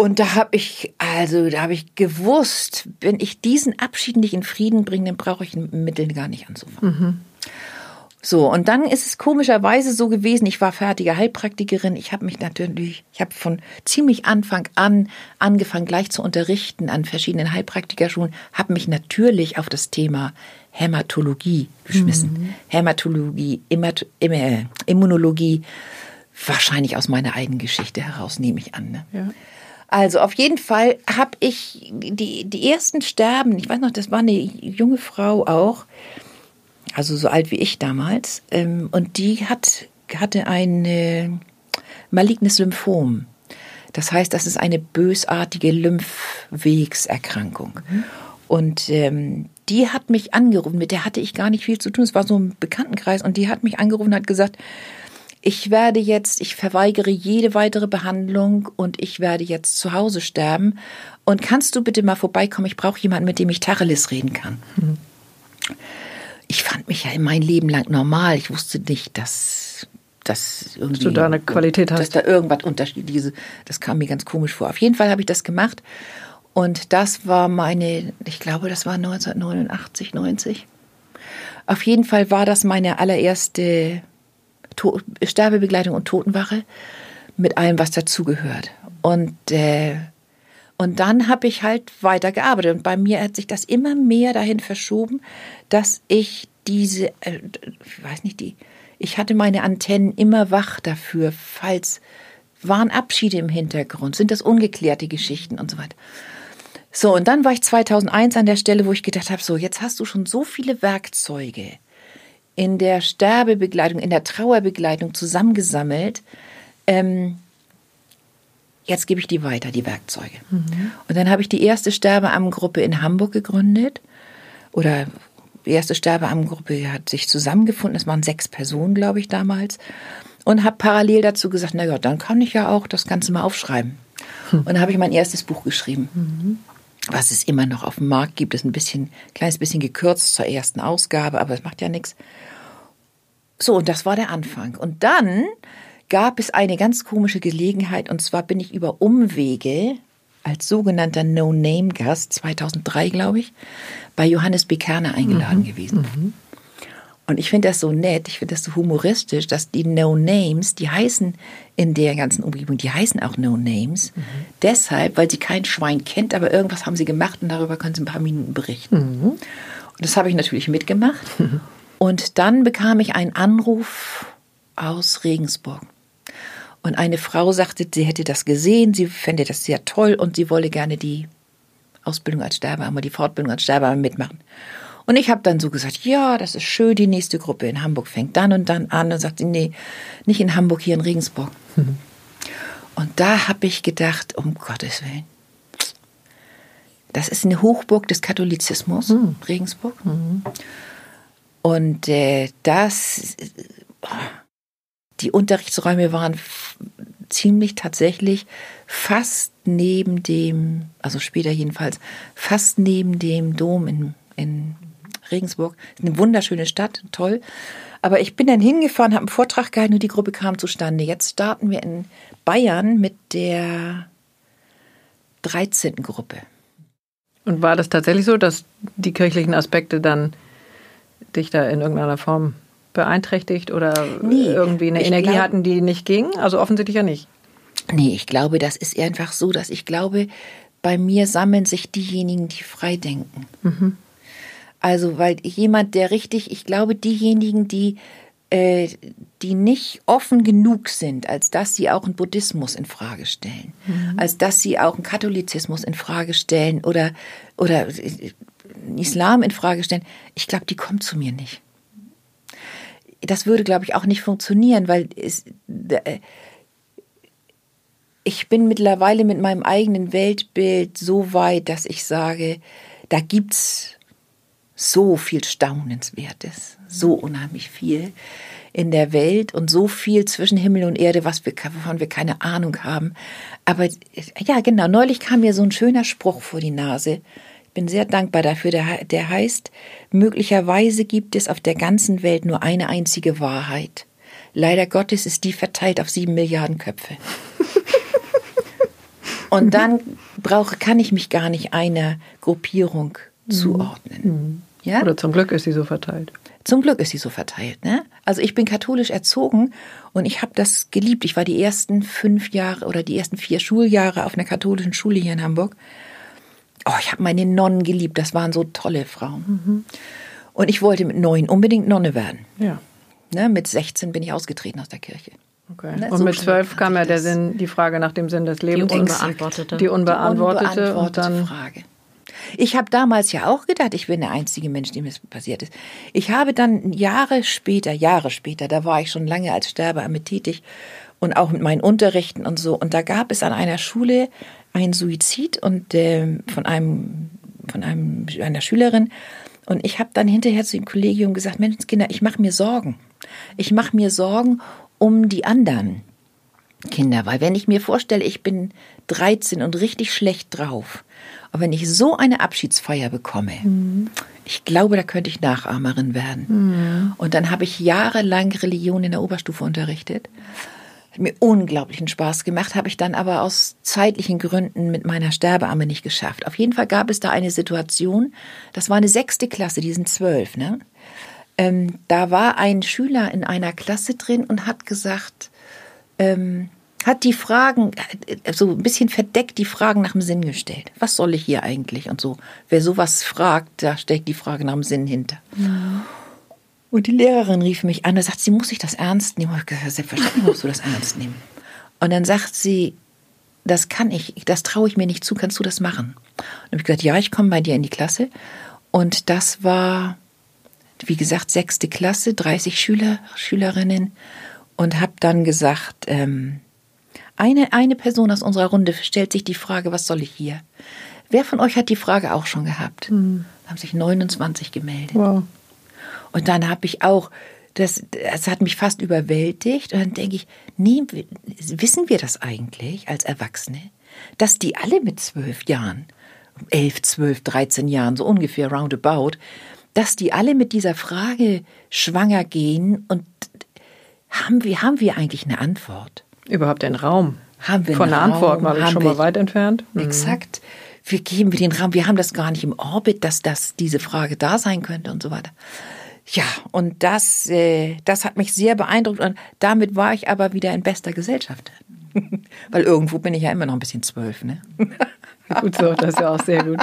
Und da habe ich, also da habe ich gewusst, wenn ich diesen Abschied nicht in Frieden bringe, dann brauche ich Mittel gar nicht anzufangen. Mhm. So, und dann ist es komischerweise so gewesen, ich war fertige Heilpraktikerin, ich habe mich natürlich, ich habe von ziemlich Anfang an angefangen gleich zu unterrichten an verschiedenen Heilpraktikerschulen, habe mich natürlich auf das Thema Hämatologie geschmissen. Mhm. Hämatologie, Immunologie, wahrscheinlich aus meiner eigenen Geschichte heraus, nehme ich an. Ne? Ja. Also auf jeden Fall habe ich die, die ersten Sterben, ich weiß noch, das war eine junge Frau auch, also so alt wie ich damals, ähm, und die hat, hatte ein äh, malignes Lymphom. Das heißt, das ist eine bösartige Lymphwegserkrankung. Mhm. Und ähm, die hat mich angerufen, mit der hatte ich gar nicht viel zu tun. Es war so ein Bekanntenkreis und die hat mich angerufen und hat gesagt, ich werde jetzt, ich verweigere jede weitere Behandlung und ich werde jetzt zu Hause sterben. Und kannst du bitte mal vorbeikommen? Ich brauche jemanden, mit dem ich Tacheles reden kann. Mhm ich fand mich ja in mein Leben lang normal. Ich wusste nicht, dass dass irgendwie, dass du da eine Qualität hast. Dass da irgendwas unterschiedliches, das kam mir ganz komisch vor. Auf jeden Fall habe ich das gemacht und das war meine, ich glaube, das war 1989, 90. Auf jeden Fall war das meine allererste to Sterbebegleitung und Totenwache mit allem, was dazugehört. Und äh, und dann habe ich halt weitergearbeitet. Und bei mir hat sich das immer mehr dahin verschoben, dass ich diese, äh, ich weiß nicht, die, ich hatte meine Antennen immer wach dafür, falls waren Abschiede im Hintergrund, sind das ungeklärte Geschichten und so weiter. So, und dann war ich 2001 an der Stelle, wo ich gedacht habe, so, jetzt hast du schon so viele Werkzeuge in der Sterbebegleitung, in der Trauerbegleitung zusammengesammelt. Ähm, jetzt gebe ich die weiter, die Werkzeuge. Mhm. Und dann habe ich die erste Sterbeammengruppe in Hamburg gegründet. Oder die erste Sterbeammengruppe hat sich zusammengefunden. Es waren sechs Personen, glaube ich, damals. Und habe parallel dazu gesagt, na ja, dann kann ich ja auch das Ganze mal aufschreiben. Mhm. Und dann habe ich mein erstes Buch geschrieben. Mhm. Was es immer noch auf dem Markt gibt, ist ein bisschen, kleines bisschen gekürzt zur ersten Ausgabe, aber es macht ja nichts. So, und das war der Anfang. Und dann gab es eine ganz komische Gelegenheit und zwar bin ich über Umwege als sogenannter No-Name-Gast 2003, glaube ich, bei Johannes B. Kerner eingeladen mhm. gewesen. Mhm. Und ich finde das so nett, ich finde das so humoristisch, dass die No-Names, die heißen in der ganzen Umgebung, die heißen auch No-Names. Mhm. Deshalb, weil sie kein Schwein kennt, aber irgendwas haben sie gemacht und darüber können sie ein paar Minuten berichten. Mhm. Und das habe ich natürlich mitgemacht. Mhm. Und dann bekam ich einen Anruf aus Regensburg. Und eine Frau sagte, sie hätte das gesehen, sie fände das sehr toll und sie wolle gerne die Ausbildung als Sterbearmer, die Fortbildung als Sterbearmer mitmachen. Und ich habe dann so gesagt, ja, das ist schön, die nächste Gruppe in Hamburg fängt dann und dann an. Und sagt sie, nee, nicht in Hamburg, hier in Regensburg. Mhm. Und da habe ich gedacht, um Gottes Willen, das ist eine Hochburg des Katholizismus, mhm. Regensburg. Mhm. Und äh, das, oh, die Unterrichtsräume waren ziemlich tatsächlich fast neben dem, also später jedenfalls, fast neben dem Dom in, in Regensburg. Eine wunderschöne Stadt, toll. Aber ich bin dann hingefahren, habe einen Vortrag gehalten und die Gruppe kam zustande. Jetzt starten wir in Bayern mit der 13. Gruppe. Und war das tatsächlich so, dass die kirchlichen Aspekte dann dich da in irgendeiner Form beeinträchtigt oder nee, irgendwie eine Energie glaub, hatten, die nicht ging? Also offensichtlich ja nicht. Nee, ich glaube, das ist einfach so, dass ich glaube, bei mir sammeln sich diejenigen, die frei denken. Mhm. Also, weil jemand, der richtig, ich glaube, diejenigen, die, äh, die nicht offen genug sind, als dass sie auch einen Buddhismus in Frage stellen, mhm. als dass sie auch einen Katholizismus in Frage stellen oder, oder äh, Islam in Frage stellen, ich glaube, die kommen zu mir nicht das würde, glaube ich, auch nicht funktionieren, weil es, äh, ich bin mittlerweile mit meinem eigenen Weltbild so weit, dass ich sage, da gibt's so viel Staunenswertes, so unheimlich viel in der Welt und so viel zwischen Himmel und Erde, was wir, wovon wir keine Ahnung haben. Aber ja, genau, neulich kam mir so ein schöner Spruch vor die Nase. bin sehr dankbar dafür. Der, der heißt, möglicherweise gibt es auf der ganzen Welt nur eine einzige Wahrheit. Leider Gottes ist die verteilt auf sieben Milliarden Köpfe. Und dann brauche, kann ich mich gar nicht einer Gruppierung mhm. zuordnen. Ja? Oder zum Glück ist sie so verteilt. Zum Glück ist sie so verteilt. Ne? Also ich bin katholisch erzogen und ich habe das geliebt. Ich war die ersten fünf Jahre oder die ersten vier Schuljahre auf einer katholischen Schule hier in Hamburg. Oh, ich habe meine Nonnen geliebt. Das waren so tolle Frauen. Mhm. Und ich wollte mit neun unbedingt Nonne werden. Ja. Ne, mit 16 bin ich ausgetreten aus der Kirche. Okay. Ne, und so mit zwölf kam ja der Sinn, die Frage nach dem Sinn des Lebens. Die unbeantwortete. Die unbeantwortete, die unbeantwortete und dann Frage. Ich habe damals ja auch gedacht, ich bin der einzige Mensch, dem es passiert ist. Ich habe dann Jahre später, Jahre später, da war ich schon lange als Sterbeamme tätig und auch mit meinen Unterrichten und so. Und da gab es an einer Schule einen Suizid und äh, von einem von einem einer Schülerin. Und ich habe dann hinterher zu dem Kollegium gesagt, Mensch, Kinder, ich mache mir Sorgen. Ich mache mir Sorgen um die anderen Kinder, weil wenn ich mir vorstelle, ich bin 13 und richtig schlecht drauf, und wenn ich so eine Abschiedsfeier bekomme, mhm. ich glaube, da könnte ich Nachahmerin werden. Mhm. Und dann habe ich jahrelang Religion in der Oberstufe unterrichtet. Hat mir unglaublichen Spaß gemacht, habe ich dann aber aus zeitlichen Gründen mit meiner Sterbeamme nicht geschafft. Auf jeden Fall gab es da eine Situation, das war eine sechste Klasse, die sind zwölf, ne? Ähm, da war ein Schüler in einer Klasse drin und hat gesagt, ähm, hat die Fragen, äh, so ein bisschen verdeckt die Fragen nach dem Sinn gestellt. Was soll ich hier eigentlich und so. Wer sowas fragt, da steckt die Frage nach dem Sinn hinter. Ja. Und die Lehrerin rief mich an und sagt, sie muss sich das ernst nehmen. Ich gesagt, selbstverständlich musst du das ernst nehmen. Und dann sagt sie, das kann ich, das traue ich mir nicht zu, kannst du das machen? Und habe ich gesagt, ja, ich komme bei dir in die Klasse. Und das war, wie gesagt, sechste Klasse, 30 Schüler, Schülerinnen. Und habe dann gesagt, ähm, eine, eine Person aus unserer Runde stellt sich die Frage, was soll ich hier? Wer von euch hat die Frage auch schon gehabt? Mhm. Da haben sich 29 gemeldet. Wow. Und dann habe ich auch, das, das hat mich fast überwältigt. Und dann denke ich, nee, wissen wir das eigentlich als Erwachsene? Dass die alle mit zwölf Jahren, elf, zwölf, dreizehn Jahren, so ungefähr roundabout, dass die alle mit dieser Frage schwanger gehen und haben wir, haben wir eigentlich eine Antwort? Überhaupt den Raum. Haben wir Von der Antwort mal schon mal weit entfernt. Mhm. Exakt. Wir geben wir den Raum. Wir haben das gar nicht im Orbit, dass das diese Frage da sein könnte und so weiter. Ja, und das, äh, das hat mich sehr beeindruckt und damit war ich aber wieder in bester Gesellschaft. Weil irgendwo bin ich ja immer noch ein bisschen zwölf, ne? gut so, das ist ja auch sehr gut.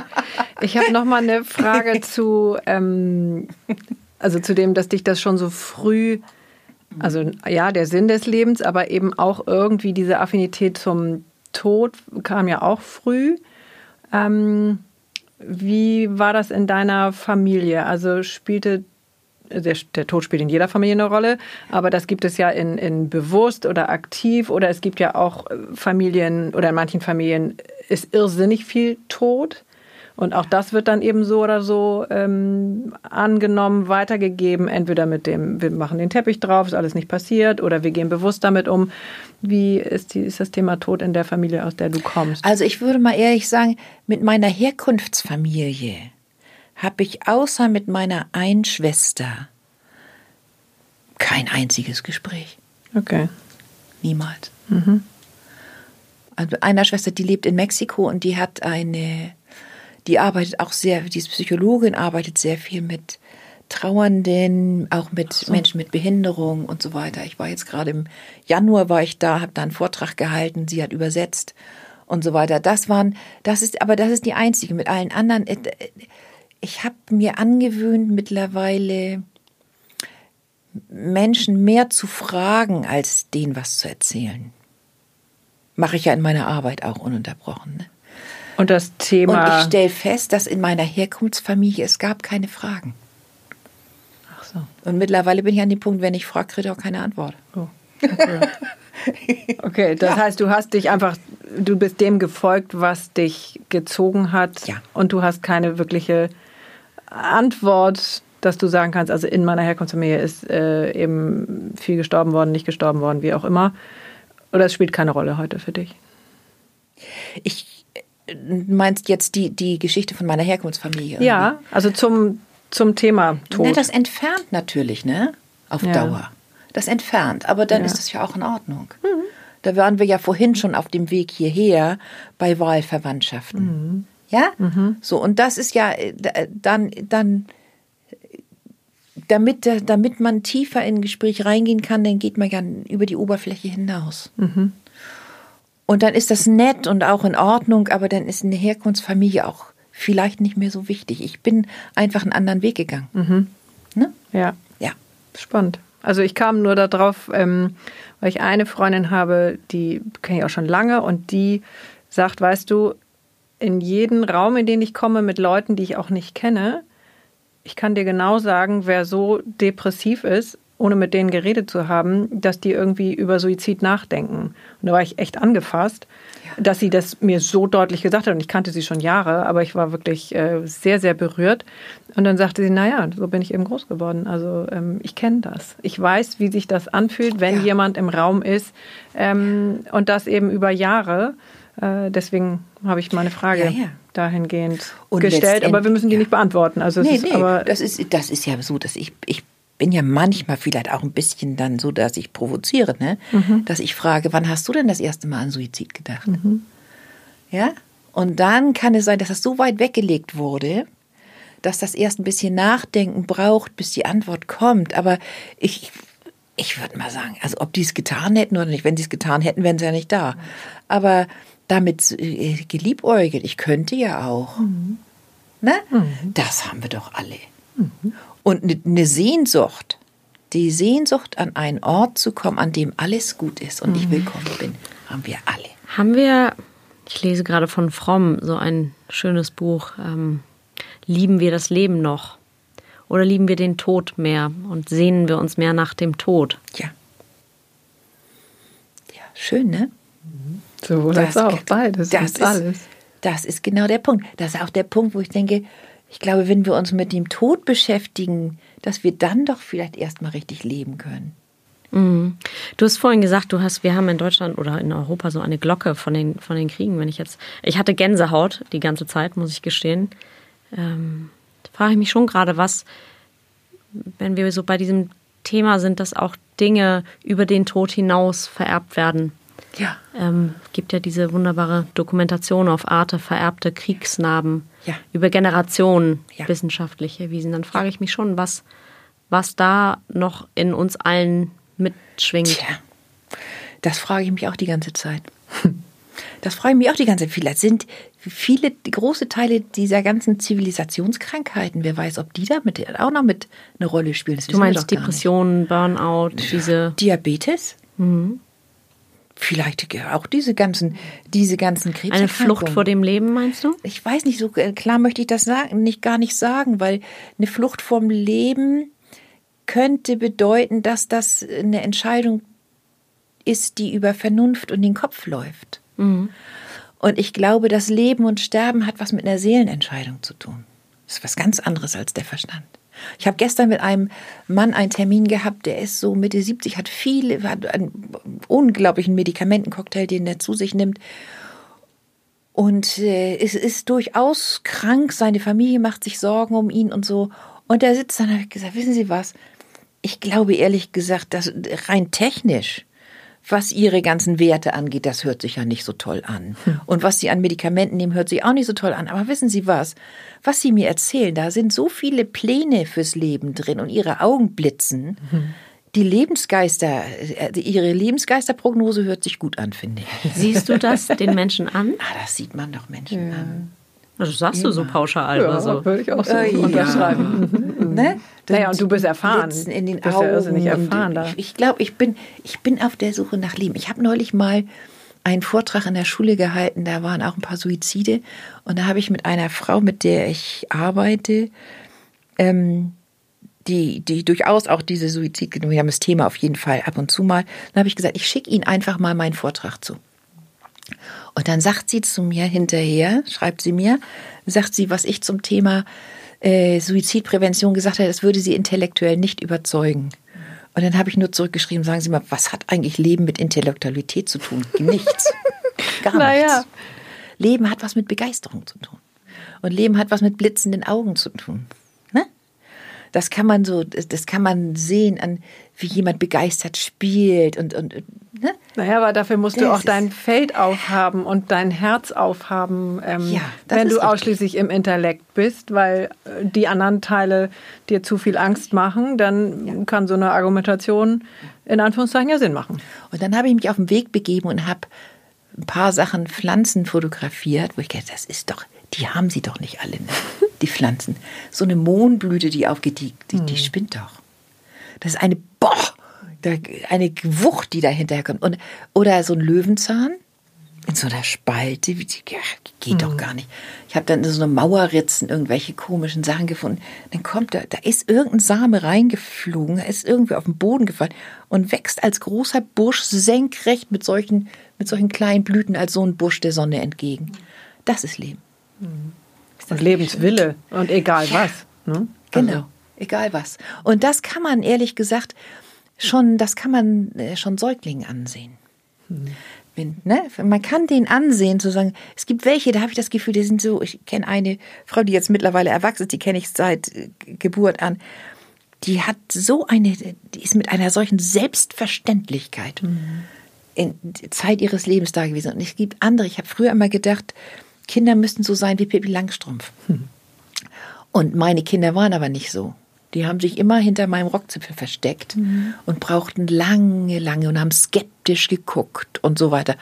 Ich habe noch mal eine Frage zu, ähm, also zu dem, dass dich das schon so früh also ja, der Sinn des Lebens, aber eben auch irgendwie diese Affinität zum Tod kam ja auch früh. Ähm, wie war das in deiner Familie? Also spielte der, der, Tod spielt in jeder Familie eine Rolle, aber das gibt es ja in, in bewusst oder aktiv oder es gibt ja auch Familien oder in manchen Familien ist irrsinnig viel Tod. Und auch das wird dann eben so oder so ähm, angenommen, weitergegeben, entweder mit dem, wir machen den Teppich drauf, ist alles nicht passiert, oder wir gehen bewusst damit um. Wie ist, die, ist das Thema Tod in der Familie, aus der du kommst? Also ich würde mal ehrlich sagen, mit meiner Herkunftsfamilie habe ich außer mit meiner einen Schwester kein einziges Gespräch. Okay. Niemals. Mhm. Also einer Schwester, die lebt in Mexiko und die hat eine die arbeitet auch sehr, die ist Psychologin, arbeitet sehr viel mit Trauernden, auch mit so. Menschen mit Behinderung und so weiter. Ich war jetzt gerade im Januar war ich da, habe da einen Vortrag gehalten, sie hat übersetzt und so weiter. Das waren, das ist, aber das ist die einzige. Mit allen anderen, äh, ich habe mir angewöhnt mittlerweile Menschen mehr zu fragen, als denen was zu erzählen. Mache ich ja in meiner Arbeit auch ununterbrochen. Ne? Und das Thema. Und ich stelle fest, dass in meiner Herkunftsfamilie es gab keine Fragen. Ach so. Und mittlerweile bin ich an dem Punkt, wenn ich frage, kriege ich auch keine Antwort. Oh. Okay. okay, das ja. heißt, du hast dich einfach, du bist dem gefolgt, was dich gezogen hat. Ja. Und du hast keine wirkliche Antwort, dass du sagen kannst, also in meiner Herkunftsfamilie ist äh, eben viel gestorben worden, nicht gestorben worden, wie auch immer. Oder es spielt keine Rolle heute für dich? Ich meinst jetzt die, die Geschichte von meiner Herkunftsfamilie? Irgendwie? Ja, also zum, zum Thema Tod. Na, das entfernt natürlich, ne? Auf Ja. Dauer. Das entfernt, aber dann Ja. ist es ja auch in Ordnung. Da waren wir ja vorhin schon auf dem Weg hierher bei Wahlverwandtschaften. Ja? So, und das ist ja äh, äh, dann, dann damit, äh, damit man tiefer in ein Gespräch reingehen kann, dann geht man ja über die Oberfläche hinaus. Und dann ist das nett und auch in Ordnung, aber dann ist eine Herkunftsfamilie auch vielleicht nicht mehr so wichtig. Ich bin einfach einen anderen Weg gegangen. Ne? ja. Ja. Spannend. Also ich kam nur darauf, ähm, weil ich eine Freundin habe, die kenne ich auch schon lange und die sagt, weißt du, in jeden Raum, in den ich komme mit Leuten, die ich auch nicht kenne, ich kann dir genau sagen, wer so depressiv ist, ohne mit denen geredet zu haben, dass die irgendwie über Suizid nachdenken. Und da war ich echt angefasst, dass sie das mir so deutlich gesagt hat. Und ich kannte sie schon Jahre, aber ich war wirklich äh, sehr, sehr berührt. Und dann sagte sie, naja, so bin ich eben groß geworden. Also ähm, ich kenne das. Ich weiß, wie sich das anfühlt, wenn Ja. jemand im Raum ist. Ähm, und das eben über Jahre. Äh, deswegen habe ich meine Frage Ja, ja. dahingehend Und gestellt. Aber wir müssen die letztendlich- nicht beantworten. Also Nee, ist nee, das ist, das ist ja so, dass ich, ich bin ja manchmal vielleicht auch ein bisschen dann so, dass ich provoziere, ne? Mhm. Dass ich frage, wann hast du denn das erste Mal an Suizid gedacht? Ja? Und dann kann es sein, dass das so weit weggelegt wurde, dass das erst ein bisschen Nachdenken braucht, bis die Antwort kommt. Aber ich, ich würde mal sagen, also ob die es getan hätten oder nicht, wenn sie es getan hätten, wären sie ja nicht da. Aber damit äh, geliebäugelt, ich könnte ja auch. Ne? Das haben wir doch alle. Und eine ne Sehnsucht, die Sehnsucht, an einen Ort zu kommen, an dem alles gut ist und ich willkommen bin, haben wir alle. Haben wir, ich lese gerade von Fromm so ein schönes Buch, ähm, Lieben wir das Leben noch? Oder lieben wir den Tod mehr und sehnen wir uns mehr nach dem Tod? Ja. Ja, schön, ne? sowohl als auch beides. Das ist, alles. das ist genau der Punkt. Das ist auch der Punkt, wo ich denke, ich glaube, wenn wir uns mit dem Tod beschäftigen, dass wir dann doch vielleicht erstmal richtig leben können. Mhm. Du hast vorhin gesagt, du hast, wir haben in Deutschland oder in Europa so eine Glocke von den, von den Kriegen. Wenn ich jetzt, ich hatte Gänsehaut die ganze Zeit, muss ich gestehen. Ähm, da frage ich mich schon gerade, was, wenn wir so bei diesem Thema sind, dass auch Dinge über den Tod hinaus vererbt werden. Ja. Ähm, gibt ja diese wunderbare Dokumentation auf Arte, vererbte Kriegsnarben Ja. über Generationen Ja. wissenschaftlich erwiesen. Dann frage ich mich schon, was, was da noch in uns allen mitschwingt. Tja, das frage ich mich auch die ganze Zeit. Das frage ich mich auch die ganze Zeit. Vielleicht sind viele große Teile dieser ganzen Zivilisationskrankheiten, wer weiß, ob die da mit, auch noch mit eine Rolle spielen. Das Du meinst. Depressionen, Burnout, diese. Diabetes? Mhm. Vielleicht auch diese ganzen, diese ganzen Eine Krebserkrankungen. Flucht vor dem Leben, meinst du? Ich weiß nicht, so äh, klar möchte ich das sagen, nicht gar nicht sagen, weil eine Flucht vom Leben könnte bedeuten, dass das eine Entscheidung ist, die über Vernunft und den Kopf läuft. Mhm. Und ich glaube, das Leben und Sterben hat was mit einer Seelenentscheidung zu tun. Das ist was ganz anderes als der Verstand. Ich habe gestern mit einem Mann einen Termin gehabt, der ist so Mitte 70, hat viele, hat einen unglaublichen Medikamentencocktail, den er zu sich nimmt. Und äh, es ist durchaus krank, seine Familie macht sich Sorgen um ihn und so. Und er sitzt dann und hat gesagt, wissen Sie was? Ich glaube ehrlich gesagt, dass rein technisch, was ihre ganzen Werte angeht, das hört sich ja nicht so toll an. Und was sie an Medikamenten nehmen, hört sich auch nicht so toll an. Aber wissen Sie was? Was Sie mir erzählen, da sind so viele Pläne fürs Leben drin und Ihre Augen blitzen. Die Lebensgeister, äh, ihre Lebensgeisterprognose hört sich gut an, finde ich. Siehst du das den Menschen an? Ah, das sieht man doch Menschen an. Das sagst du so pauschal. Ja, also. würde ich auch so Äh, ja. Ne? Naja, und du bist erfahren. Blitzen in den Du bist ja Augen. irrsinnig und erfahren da. Ich, ich glaube, ich bin, ich bin auf der Suche nach Leben. Ich habe neulich mal einen Vortrag in der Schule gehalten, da waren auch ein paar Suizide. Und da habe ich mit einer Frau, mit der ich arbeite, ähm, die, die durchaus auch diese Suizid, wir haben das Thema auf jeden Fall ab und zu mal, dann habe ich gesagt, ich schicke Ihnen einfach mal meinen Vortrag zu. Und dann sagt sie zu mir hinterher, schreibt sie mir, sagt sie, was ich zum Thema äh, Suizidprävention gesagt habe, das würde sie intellektuell nicht überzeugen. Und dann habe ich nur zurückgeschrieben, sagen Sie mal, was hat eigentlich Leben mit Intellektualität zu tun? Nichts. Gar Naja. nichts. Leben hat was mit Begeisterung zu tun. Und Leben hat was mit blitzenden Augen zu tun. Das kann man so, das kann man sehen an, wie jemand begeistert spielt und, und Ne? Naja, aber dafür musst das du auch dein Feld aufhaben und dein Herz aufhaben, ähm, ja, wenn du richtig. ausschließlich im Intellekt bist, weil äh, die anderen Teile dir zu viel Angst machen, dann ja. kann so eine Argumentation in Anführungszeichen ja Sinn machen. Und dann habe ich mich auf den Weg begeben und habe ein paar Sachen Pflanzen fotografiert, wo ich gedacht, das ist doch, die haben sie doch nicht alle, ne? die Pflanzen. So eine Mohnblüte, die aufgeht, die, die, die hm. spinnt doch. Das ist eine, boah, eine Wucht, die dahinter kommt. Und, oder so ein Löwenzahn in so einer Spalte, die, ja, geht mhm. doch gar nicht. Ich habe dann so eine Mauerritzen, irgendwelche komischen Sachen gefunden. Dann kommt da, da ist irgendein Same reingeflogen, ist irgendwie auf den Boden gefallen und wächst als großer Busch senkrecht mit solchen, mit solchen kleinen Blüten als so ein Busch der Sonne entgegen. Das ist Leben. Und Lebenswille und egal ja. was. Ne? Genau, also. egal was. Und das kann man ehrlich gesagt schon, das kann man äh, schon Säuglingen ansehen. Hm. Wenn, ne? Man kann den ansehen, zu sagen, es gibt welche, da habe ich das Gefühl, die sind so, ich kenne eine Frau, die jetzt mittlerweile erwachsen ist, die kenne ich seit äh, Geburt an, die hat so eine, die ist mit einer solchen Selbstverständlichkeit mhm. in Zeit ihres Lebens da gewesen. Und es gibt andere, ich habe früher immer gedacht, Kinder müssten so sein wie Pippi Langstrumpf. Mhm. Und meine Kinder waren aber nicht so. Die haben sich immer hinter meinem Rockzipfel versteckt mhm. und brauchten lange, lange und haben skeptisch geguckt und so weiter.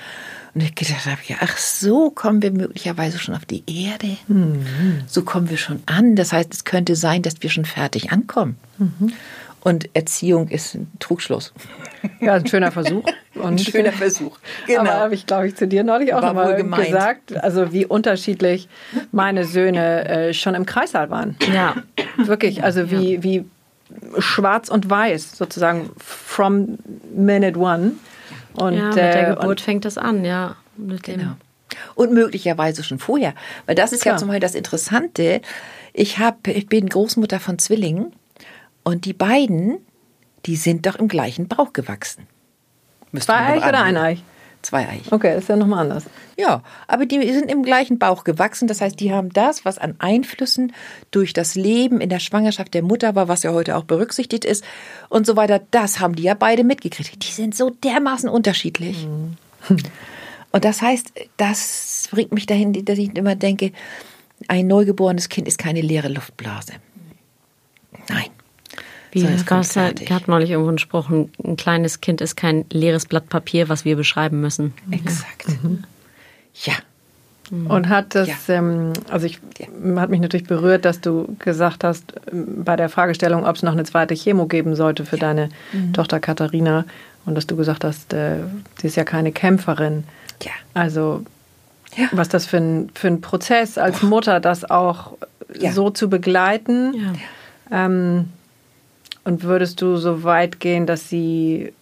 Und ich gedacht habe, ja, ach so kommen wir möglicherweise schon auf die Erde. Mhm. So kommen wir schon an. Das heißt, es könnte sein, dass wir schon fertig ankommen. Mhm. Und Erziehung ist ein Trugschluss. Ja, ein schöner Versuch. Und ein schöner Versuch. Genau. Aber habe ich, glaube ich, zu dir neulich auch nochmal gesagt, also wie unterschiedlich meine Söhne äh, schon im Kreissaal waren. Ja. Wirklich, also wie, wie schwarz und weiß sozusagen from minute one. Und, ja, mit der äh, Geburt fängt das an, ja. genau. Und möglicherweise schon vorher. Weil das ist Klar. ja zum Beispiel das Interessante. Ich, hab, ich bin Großmutter von Zwillingen und die beiden, die sind doch im gleichen Bauch gewachsen. Müsste Zwei Eich oder ein Eich? Zwei Eich. Okay, ist ja nochmal anders. Ja, aber die sind im gleichen Bauch gewachsen. Das heißt, die haben das, was an Einflüssen durch das Leben in der Schwangerschaft der Mutter war, was ja heute auch berücksichtigt ist und so weiter, das haben die ja beide mitgekriegt. Die sind so dermaßen unterschiedlich. Mhm. Und das heißt, das bringt mich dahin, dass ich immer denke, ein neugeborenes Kind ist keine leere Luftblase. Nein. Wie so, es gab neulich irgendwo einen Spruch, ein kleines Kind ist kein leeres Blatt Papier, was wir beschreiben müssen. Exakt. Mhm. Ja. Mhm. Und hat das, ja. ähm, also ich ja. hat mich natürlich berührt, dass du gesagt hast, ähm, bei der Fragestellung, ob es noch eine zweite Chemo geben sollte für ja. deine mhm. Tochter Katharina und dass du gesagt hast, äh, sie ist ja keine Kämpferin. Ja. Also was das für ein, für ein Prozess als Mutter, das auch so zu begleiten. Ähm, und würdest du so weit gehen, dass sie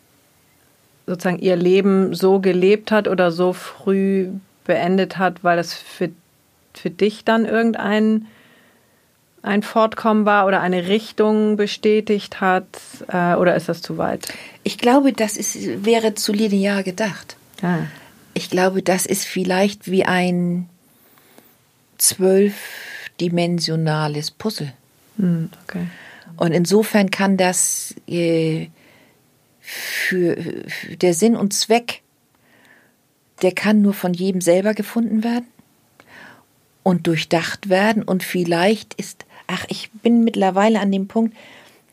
sozusagen ihr Leben so gelebt hat oder so früh beendet hat, weil das für, für dich dann irgendein ein Fortkommen war oder eine Richtung bestätigt hat? Äh, oder ist das zu weit? Ich glaube, das ist, wäre zu linear gedacht. Ah. Ich glaube, das ist vielleicht wie ein zwölfdimensionales Puzzle. Hm, okay. Und insofern kann das äh, für, für der Sinn und Zweck, der kann nur von jedem selber gefunden werden und durchdacht werden. Und vielleicht ist, ach, ich bin mittlerweile an dem Punkt,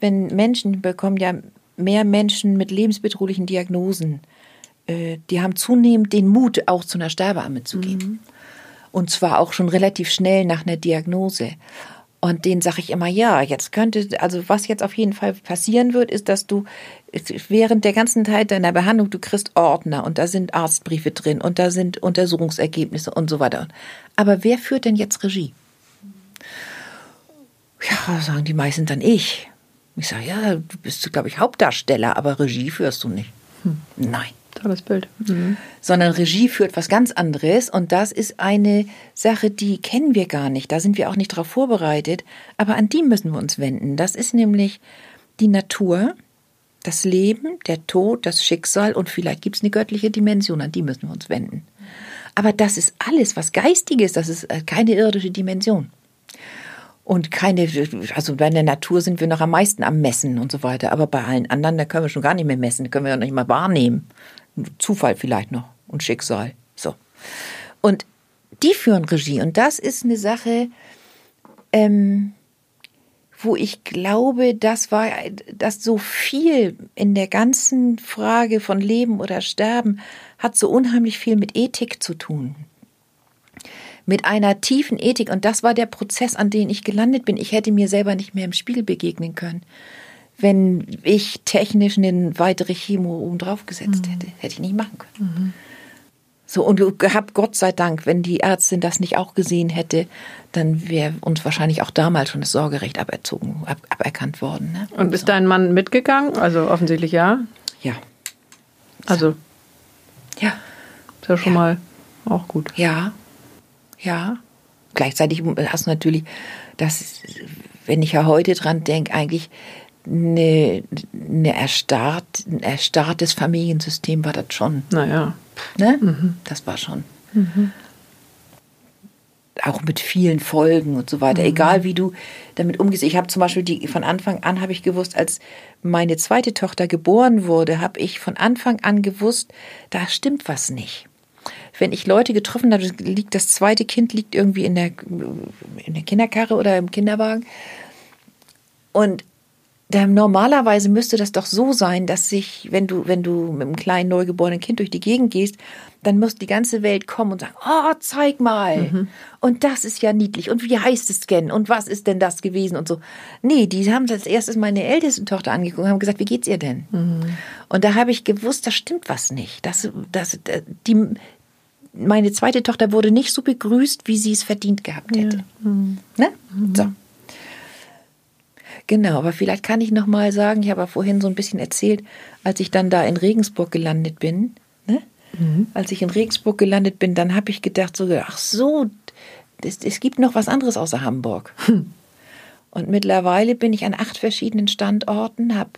wenn Menschen bekommen ja mehr Menschen mit lebensbedrohlichen Diagnosen, äh, die haben zunehmend den Mut, auch zu einer Sterbeamme zu gehen. Mhm. Und zwar auch schon relativ schnell nach einer Diagnose. Und den sage ich immer, ja, jetzt könnte, also was jetzt auf jeden Fall passieren wird, ist, dass du während der ganzen Zeit deiner Behandlung, du kriegst Ordner und da sind Arztbriefe drin und da sind Untersuchungsergebnisse und so weiter. Aber wer führt denn jetzt Regie? Ja, sagen die meisten dann ich. Ich sage, ja, du bist, glaube ich, Hauptdarsteller, aber Regie führst du nicht. Hm. Nein. Tolles Bild. Mhm. Sondern Regie führt was ganz anderes und das ist eine Sache, die kennen wir gar nicht. Da sind wir auch nicht darauf vorbereitet, aber an die müssen wir uns wenden. Das ist nämlich die Natur, das Leben, der Tod, das Schicksal und vielleicht gibt es eine göttliche Dimension, an die müssen wir uns wenden. Aber das ist alles, was Geistiges, das ist äh, keine irdische Dimension. Und keine, also bei der Natur sind wir noch am meisten am Messen und so weiter. Aber bei allen anderen, da können wir schon gar nicht mehr messen, da können wir ja nicht mal wahrnehmen. Zufall vielleicht noch und Schicksal. So. Und die führen Regie. Und das ist eine Sache, ähm, wo ich glaube, das war, dass so viel in der ganzen Frage von Leben oder Sterben hat so unheimlich viel mit Ethik zu tun. Mit einer tiefen Ethik. Und das war der Prozess, an den ich gelandet bin. Ich hätte mir selber nicht mehr im Spiel begegnen können, wenn ich technisch eine weitere Chemo oben drauf gesetzt mhm. hätte. Hätte ich nicht machen können. Mhm. So, und gehabt Gott sei Dank, wenn die Ärztin das nicht auch gesehen hätte, dann wäre uns wahrscheinlich auch damals schon das Sorgerecht aberzogen, ab, aberkannt worden. Ne? Und ist so. dein Mann mitgegangen? Also offensichtlich ja? Ja. Also. Ja. Ist ja schon ja. mal auch gut. Ja. Ja. Gleichzeitig hast du natürlich, das, wenn ich ja heute dran denke, eigentlich eine, eine erstarrt, ein erstarrtes Familiensystem war das schon. Naja. Ne? Mhm. Das war schon. Mhm. Auch mit vielen Folgen und so weiter. Mhm. Egal wie du damit umgehst. Ich habe zum Beispiel die, von Anfang an habe ich gewusst, als meine zweite Tochter geboren wurde, habe ich von Anfang an gewusst, da stimmt was nicht. Wenn ich Leute getroffen habe, liegt das zweite Kind liegt irgendwie in der, in der Kinderkarre oder im Kinderwagen. Und normalerweise müsste das doch so sein, dass sich, wenn du, wenn du mit einem kleinen neugeborenen Kind durch die Gegend gehst, dann muss die ganze Welt kommen und sagen, oh, zeig mal. Mhm. Und das ist ja niedlich. Und wie heißt es denn? Und was ist denn das gewesen? Und so. Nee, die haben als erstes meine älteste Tochter angeguckt und haben gesagt, wie geht's ihr denn? Mhm. Und da habe ich gewusst, da stimmt was nicht. Das, das, die, meine zweite Tochter wurde nicht so begrüßt, wie sie es verdient gehabt hätte. Ja. Mhm. Ne? Mhm. So. Genau, aber vielleicht kann ich noch mal sagen, ich habe ja vorhin so ein bisschen erzählt, als ich dann da in Regensburg gelandet bin, ne? mhm. als ich in Regensburg gelandet bin, dann habe ich gedacht so, ach so, es, es gibt noch was anderes außer Hamburg. Hm. Und mittlerweile bin ich an acht verschiedenen Standorten, habe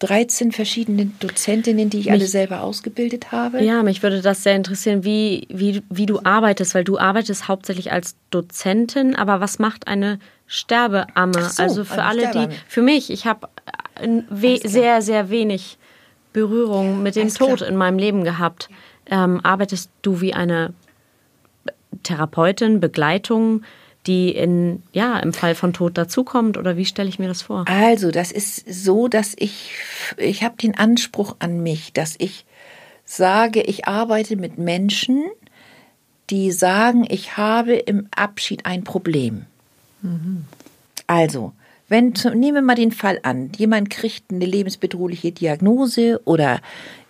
13 verschiedene Dozentinnen, die ich mich, alle selber ausgebildet habe. Ja, mich würde das sehr interessieren, wie, wie, wie du arbeitest, weil du arbeitest hauptsächlich als Dozentin, aber was macht eine Sterbeamme? So, also für alle, Sterbeamme. die, für mich, ich habe sehr, sehr wenig Berührung mit dem Alles Tod klar. in meinem Leben gehabt. Ähm, arbeitest du wie eine Therapeutin, Begleitung? die in, ja, im Fall von Tod dazukommt? Oder wie stelle ich mir das vor? Also, das ist so, dass ich, ich habe den Anspruch an mich, dass ich sage, ich arbeite mit Menschen, die sagen, ich habe im Abschied ein Problem. Mhm. Also, wenn, nehmen wir mal den Fall an, jemand kriegt eine lebensbedrohliche Diagnose oder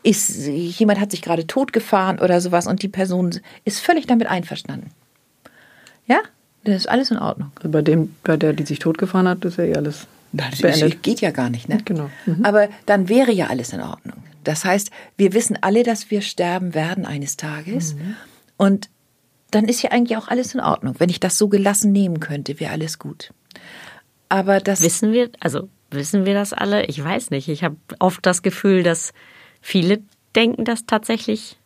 ist, jemand hat sich gerade totgefahren oder sowas und die Person ist völlig damit einverstanden. Ja? Das ist alles in Ordnung. Also bei dem, bei der, die sich totgefahren hat, ist ja eh alles das beendet. geht ja gar nicht, ne? Genau. Mhm. Aber dann wäre ja alles in Ordnung. Das heißt, wir wissen alle, dass wir sterben werden eines Tages. Mhm. Und dann ist ja eigentlich auch alles in Ordnung. Wenn ich das so gelassen nehmen könnte, wäre alles gut. Aber das. Wissen wir, also wissen wir das alle? Ich weiß nicht. Ich habe oft das Gefühl, dass viele denken das tatsächlich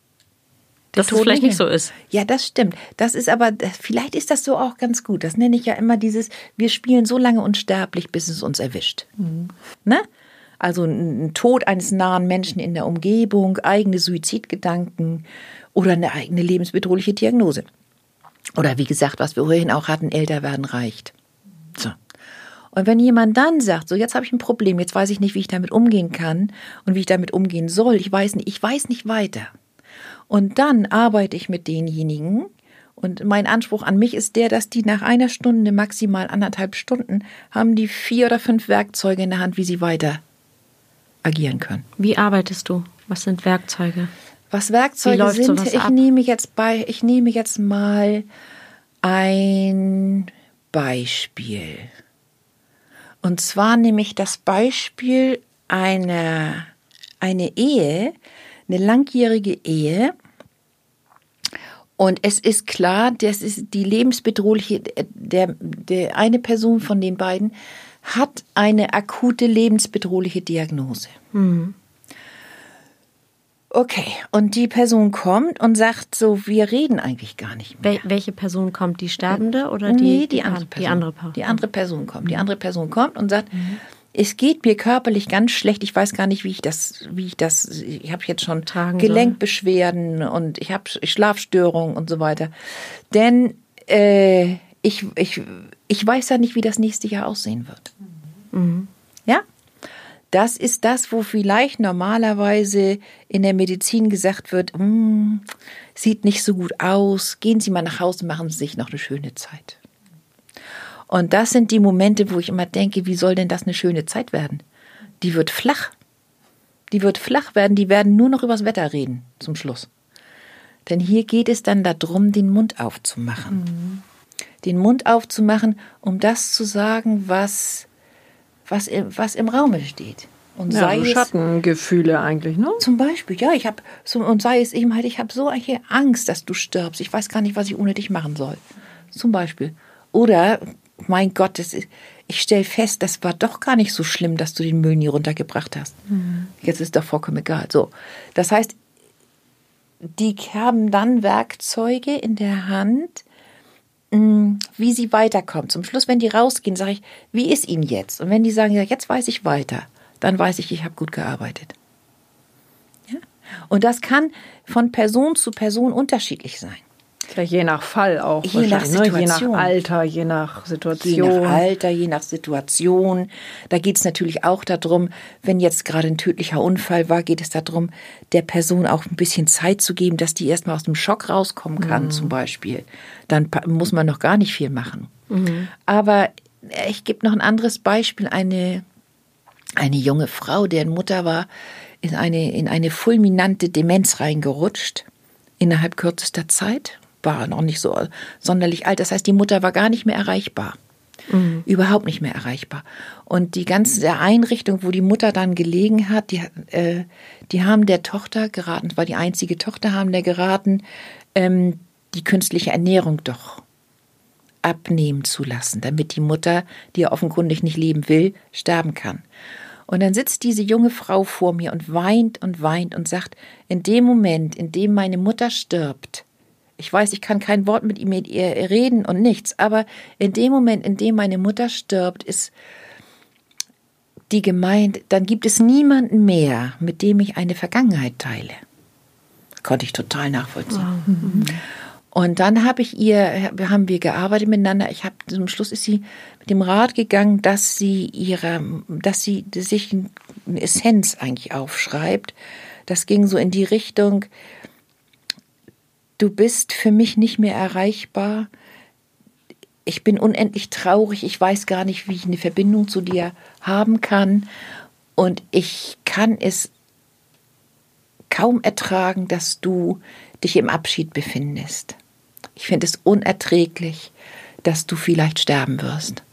dass es vielleicht nicht so ist. Ja, das stimmt. Das ist aber, vielleicht ist das so auch ganz gut. Das nenne ich ja immer dieses, wir spielen so lange unsterblich, bis es uns erwischt. Mhm. Ne? Also ein Tod eines nahen Menschen in der Umgebung, eigene Suizidgedanken oder eine eigene lebensbedrohliche Diagnose. Oder wie gesagt, was wir vorhin auch hatten, älter werden reicht. So. Und wenn jemand dann sagt, so jetzt habe ich ein Problem, jetzt weiß ich nicht, wie ich damit umgehen kann und wie ich damit umgehen soll, ich weiß nicht, ich weiß nicht weiter und dann arbeite ich mit denjenigen. Und mein Anspruch an mich ist der, dass die nach einer Stunde, maximal anderthalb Stunden, haben die vier oder fünf Werkzeuge in der Hand, wie sie weiter agieren können. Wie arbeitest du? Was sind Werkzeuge? Was Werkzeuge sind, ich ab? nehme jetzt bei, ich nehme jetzt mal ein Beispiel. Und zwar nehme ich das Beispiel einer eine Ehe, eine langjährige Ehe. Und es ist klar, das ist die lebensbedrohliche, der, der eine Person von den beiden hat eine akute lebensbedrohliche Diagnose. Mhm. Okay, und die Person kommt und sagt so, wir reden eigentlich gar nicht mehr. Wel welche Person kommt? Die Sterbende oder die? Nee, die andere Person. Die andere, Person. Die andere Person kommt. Die andere Person kommt und sagt, mhm. es geht mir körperlich ganz schlecht. Ich weiß gar nicht, wie ich das, wie ich das, ich habe jetzt schon Tragen Gelenkbeschwerden soll. und ich habe Schlafstörungen und so weiter. Denn äh, ich, ich, ich weiß ja nicht, wie das nächste Jahr aussehen wird. Mhm. Das ist das, wo vielleicht normalerweise in der Medizin gesagt wird, hm, sieht nicht so gut aus, gehen Sie mal nach Hause, machen Sie sich noch eine schöne Zeit. Und das sind die Momente, wo ich immer denke, wie soll denn das eine schöne Zeit werden? Die wird flach. Die wird flach werden, die werden nur noch übers Wetter reden zum Schluss. Denn hier geht es dann darum, den Mund aufzumachen. Mhm. Den Mund aufzumachen, um das zu sagen, was was, was im Raume steht. Und ja, sei so Schattengefühle es, eigentlich, ne? Zum Beispiel, ja, ich habe so und sei es eben halt, ich habe so eine Angst, dass du stirbst. Ich weiß gar nicht, was ich ohne dich machen soll. Zum Beispiel. Oder, mein Gott, das ist, ich stelle fest, das war doch gar nicht so schlimm, dass du den Müll nie runtergebracht hast. Mhm. Jetzt ist doch vollkommen egal. So, das heißt, die haben dann Werkzeuge in der Hand, wie sie weiterkommt. Zum Schluss, wenn die rausgehen, sage ich, wie ist Ihnen jetzt? Und wenn die sagen, ja, jetzt weiß ich weiter, dann weiß ich, ich habe gut gearbeitet. Ja? Und das kann von Person zu Person unterschiedlich sein. Ja, je nach Fall auch. Je nach Situation. Ne? Je nach Alter, je nach Situation. Je nach Alter, je nach Situation. Da geht es natürlich auch darum, wenn jetzt gerade ein tödlicher Unfall war, geht es darum, der Person auch ein bisschen Zeit zu geben, dass die erstmal aus dem Schock rauskommen kann, mhm. zum Beispiel. Dann muss man noch gar nicht viel machen. Mhm. Aber ich gebe noch ein anderes Beispiel. Eine, eine junge Frau, deren Mutter war, in eine, in eine fulminante Demenz reingerutscht innerhalb kürzester Zeit war noch nicht so sonderlich alt. Das heißt, die Mutter war gar nicht mehr erreichbar. Mhm. Überhaupt nicht mehr erreichbar. Und die ganze Einrichtung, wo die Mutter dann gelegen hat, die, äh, die haben der Tochter geraten, war die einzige Tochter, haben der geraten, ähm, die künstliche Ernährung doch abnehmen zu lassen, damit die Mutter, die ja offenkundig nicht leben will, sterben kann. Und dann sitzt diese junge Frau vor mir und weint und weint und sagt, in dem Moment, in dem meine Mutter stirbt, ich weiß, ich kann kein Wort mit ihm mit ihr reden und nichts, aber in dem Moment, in dem meine Mutter stirbt, ist die gemeint, dann gibt es niemanden mehr, mit dem ich eine Vergangenheit teile. Konnte ich total nachvollziehen. Wow. Mhm. Und dann habe ich ihr, haben wir gearbeitet miteinander. Ich habe zum Schluss ist sie mit dem Rat gegangen, dass sie ihre, dass sie sich eine Essenz eigentlich aufschreibt. Das ging so in die Richtung, du bist für mich nicht mehr erreichbar. Ich bin unendlich traurig. Ich weiß gar nicht, wie ich eine Verbindung zu dir haben kann. Und ich kann es kaum ertragen, dass du dich im Abschied befindest. Ich finde es unerträglich, dass du vielleicht sterben wirst.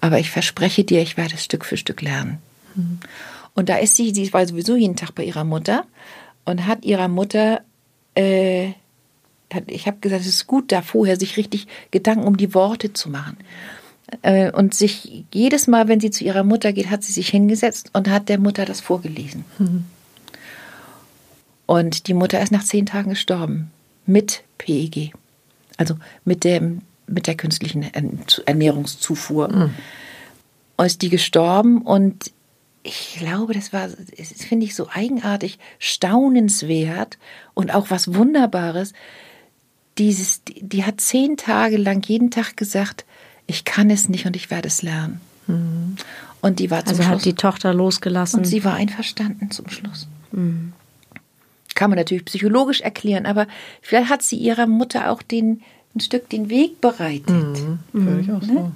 Aber ich verspreche dir, ich werde es Stück für Stück lernen. Mhm. Und da ist sie, sie war sowieso jeden Tag bei ihrer Mutter und hat ihrer Mutter äh, ich habe gesagt, es ist gut, da vorher sich richtig Gedanken um die Worte zu machen. Äh, und sich jedes Mal, wenn sie zu ihrer Mutter geht, hat sie sich hingesetzt und hat der Mutter das vorgelesen. Mhm. Und die Mutter ist nach zehn Tagen gestorben mit PEG, also mit dem mit der künstlichen Ernährungszufuhr. Mhm. Ist die gestorben und ich glaube, das war, das finde ich so eigenartig, staunenswert und auch was Wunderbares, dieses, die hat zehn Tage lang jeden Tag gesagt, ich kann es nicht und ich werde es lernen. Mhm. Und die war zum also Schluss. hat die Tochter losgelassen. Und sie war einverstanden zum Schluss. Mhm. Kann man natürlich psychologisch erklären, aber vielleicht hat sie ihrer Mutter auch den, ein Stück den Weg bereitet. Mhm. Mhm. Ich auch ne? so.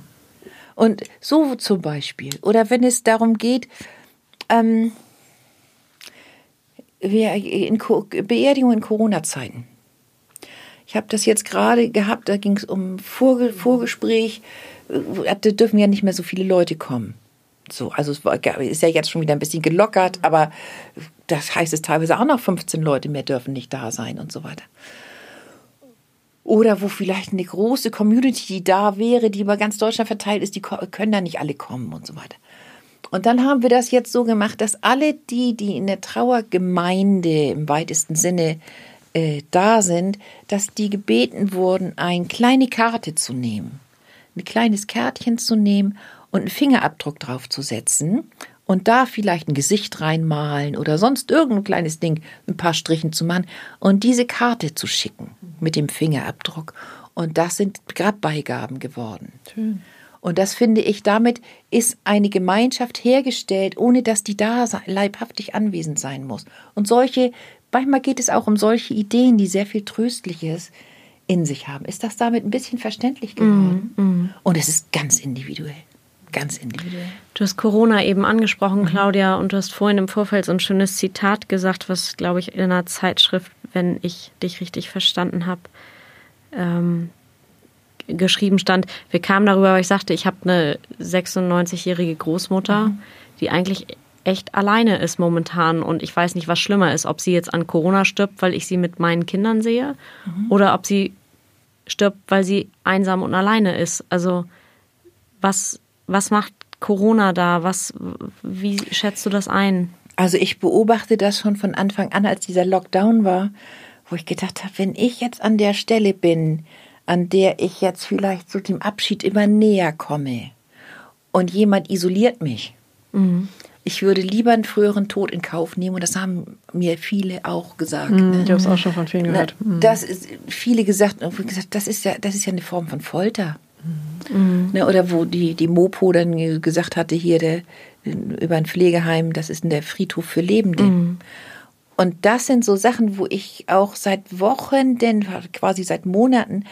Und so zum Beispiel. Oder wenn es darum geht, ähm, Beerdigung in Corona-Zeiten. Ich habe das jetzt gerade gehabt, da ging es um Vorge Vorgespräch. Äh, da dürfen ja nicht mehr so viele Leute kommen. So, also es ist ja jetzt schon wieder ein bisschen gelockert, aber das heißt es teilweise auch noch 15 Leute mehr dürfen nicht da sein und so weiter. Oder wo vielleicht eine große Community, die da wäre, die über ganz Deutschland verteilt ist, die können da nicht alle kommen und so weiter. Und dann haben wir das jetzt so gemacht, dass alle die, die in der Trauergemeinde im weitesten Sinne äh, da sind, dass die gebeten wurden, eine kleine Karte zu nehmen, ein kleines Kärtchen zu nehmen und einen Fingerabdruck drauf zu setzen und da vielleicht ein Gesicht reinmalen oder sonst irgendein kleines Ding, ein paar Strichen zu machen und diese Karte zu schicken mit dem Fingerabdruck. Und das sind Grabbeigaben geworden. Schön. Und das finde ich, damit ist eine Gemeinschaft hergestellt, ohne dass die da leibhaftig anwesend sein muss. Und solche, manchmal geht es auch um solche Ideen, die sehr viel Tröstliches in sich haben. Ist das damit ein bisschen verständlich geworden? Mm, mm. Und es ist ganz individuell. Ganz individuell. Du hast Corona eben angesprochen, mhm. Claudia, und du hast vorhin im Vorfeld so ein schönes Zitat gesagt, was, glaube ich, in einer Zeitschrift, wenn ich dich richtig verstanden habe, ähm, geschrieben stand. Wir kamen darüber, weil ich sagte, ich habe eine 96-jährige Großmutter, mhm. die eigentlich echt alleine ist momentan und ich weiß nicht, was schlimmer ist, ob sie jetzt an Corona stirbt, weil ich sie mit meinen Kindern sehe mhm. oder ob sie stirbt, weil sie einsam und alleine ist. Also was, was macht Corona da? Was, wie schätzt du das ein? Also ich beobachte das schon von Anfang an, als dieser Lockdown war, wo ich gedacht habe, wenn ich jetzt an der Stelle bin, an der ich jetzt vielleicht zu dem Abschied immer näher komme und jemand isoliert mich. Mhm. Ich würde lieber einen früheren Tod in Kauf nehmen und das haben mir viele auch gesagt. Mhm, ne? Ich habe es auch schon von vielen gehört. Mhm. Das ist viele gesagt, gesagt, das ist ja, das ist ja eine Form von Folter. Mhm. Ne, oder wo die, die Mopo dann gesagt hatte, hier der, über ein Pflegeheim, das ist der Friedhof für Lebende. Mhm. Und das sind so Sachen, wo ich auch seit Wochen, denn quasi seit Monaten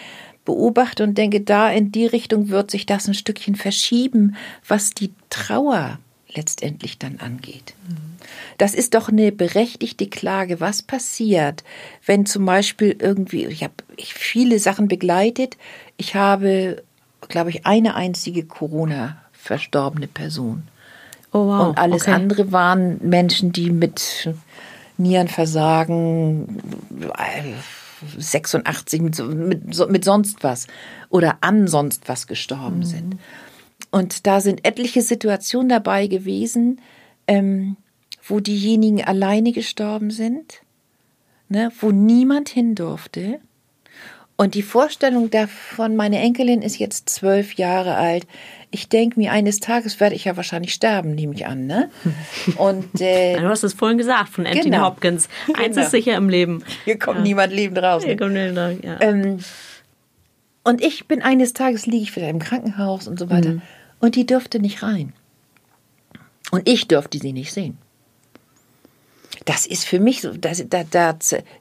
beobachte und denke, da in die Richtung wird sich das ein Stückchen verschieben, was die Trauer letztendlich dann angeht. Das ist doch eine berechtigte Klage. Was passiert, wenn zum Beispiel irgendwie, ich habe viele Sachen begleitet, ich habe, glaube ich, eine einzige Corona verstorbene Person. Oh wow. Und alles okay. andere waren Menschen, die mit Nierenversagen, 86 mit, mit, mit sonst was oder an sonst was gestorben mhm. sind. Und da sind etliche Situationen dabei gewesen, ähm, wo diejenigen alleine gestorben sind, ne, wo niemand hin durfte und die Vorstellung davon, meine Enkelin ist jetzt zwölf Jahre alt. Ich denke mir, eines Tages werde ich ja wahrscheinlich sterben, nehme ich an. Ne? Und, äh, du hast es vorhin gesagt von Anthony genau. Hopkins. Eins genau. ist sicher im Leben. Hier kommt ja. niemand lebend raus. Hier kommt niemand raus, ja. Ähm, und ich bin eines Tages, liege ich wieder im Krankenhaus und so weiter. Mhm. Und die dürfte nicht rein. Und ich dürfte sie nicht sehen. Das ist für mich so, das, da, da,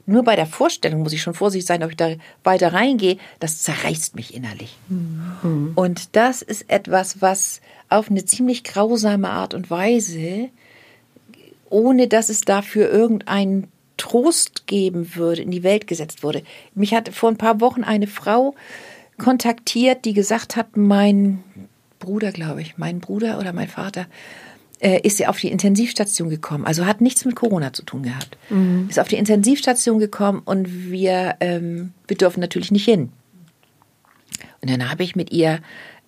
nur bei der Vorstellung muss ich schon vorsichtig sein, ob ich da weiter reingehe. Das zerreißt mich innerlich. Mhm. Und das ist etwas, was auf eine ziemlich grausame Art und Weise, ohne dass es dafür irgendeinen Trost geben würde, in die Welt gesetzt wurde. Mich hat vor ein paar Wochen eine Frau kontaktiert, die gesagt hat, mein Bruder, glaube ich, mein Bruder oder mein Vater äh, ist auf die Intensivstation gekommen. Also hat nichts mit Corona zu tun gehabt. Mhm. Ist auf die Intensivstation gekommen und wir, ähm, wir dürfen natürlich nicht hin. Und dann habe ich mit ihr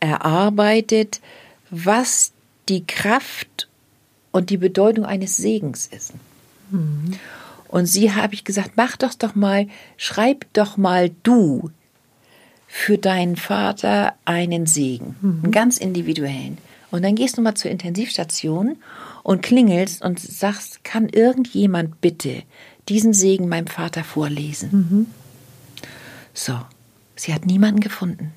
erarbeitet, was die Kraft und die Bedeutung eines Segens ist. Mhm. Und sie habe ich gesagt, mach doch doch mal, schreib doch mal du für deinen Vater einen Segen, mhm. einen ganz individuellen. Und dann gehst du mal zur Intensivstation und klingelst und sagst, kann irgendjemand bitte diesen Segen meinem Vater vorlesen? Mhm. So, sie hat niemanden gefunden.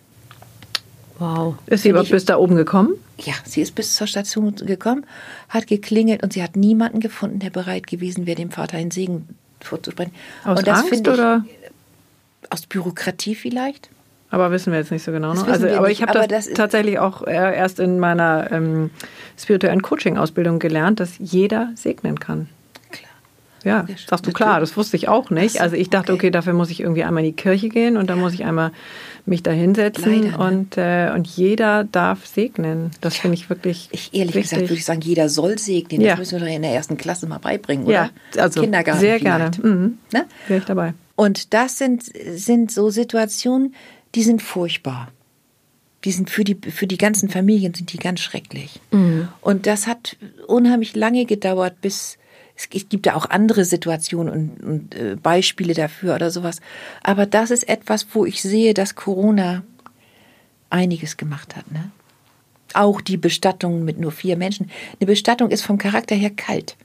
Wow. Ist sie überhaupt bis da oben gekommen? Ja, sie ist bis zur Station gekommen, hat geklingelt und sie hat niemanden gefunden, der bereit gewesen wäre, dem Vater einen Segen vorzusprechen. Aus und das Angst ich, oder? Aus Bürokratie vielleicht? Aber wissen wir jetzt nicht so genau. Ne? Also, aber ich habe das, das tatsächlich auch äh, erst in meiner ähm, spirituellen Coaching-Ausbildung gelernt, dass jeder segnen kann. Klar. Ja, sagst du klar, das wusste ich auch nicht. Also ich dachte, okay, dafür muss ich irgendwie einmal in die Kirche gehen und dann muss ich einmal mich da hinsetzen Leider, ne? und, äh, und jeder darf segnen. Das finde ich wirklich. Ich ehrlich wichtig. gesagt würde ich sagen, jeder soll segnen. Das müssen wir doch in der ersten Klasse mal beibringen, oder? Ja, also Kindergarten. Sehr gerne. Mhm. Ne? Wäre ich dabei. Und das sind, sind so Situationen, die sind furchtbar. die sind für die, für die ganzen Familien sind die ganz schrecklich. Mhm. Und das hat unheimlich lange gedauert, bis es gibt da auch andere Situationen und, und äh, Beispiele dafür oder sowas. Aber das ist etwas, wo ich sehe, dass Corona einiges gemacht hat. Ne? Auch die Bestattung mit nur vier Menschen. Eine Bestattung ist vom Charakter her kalt.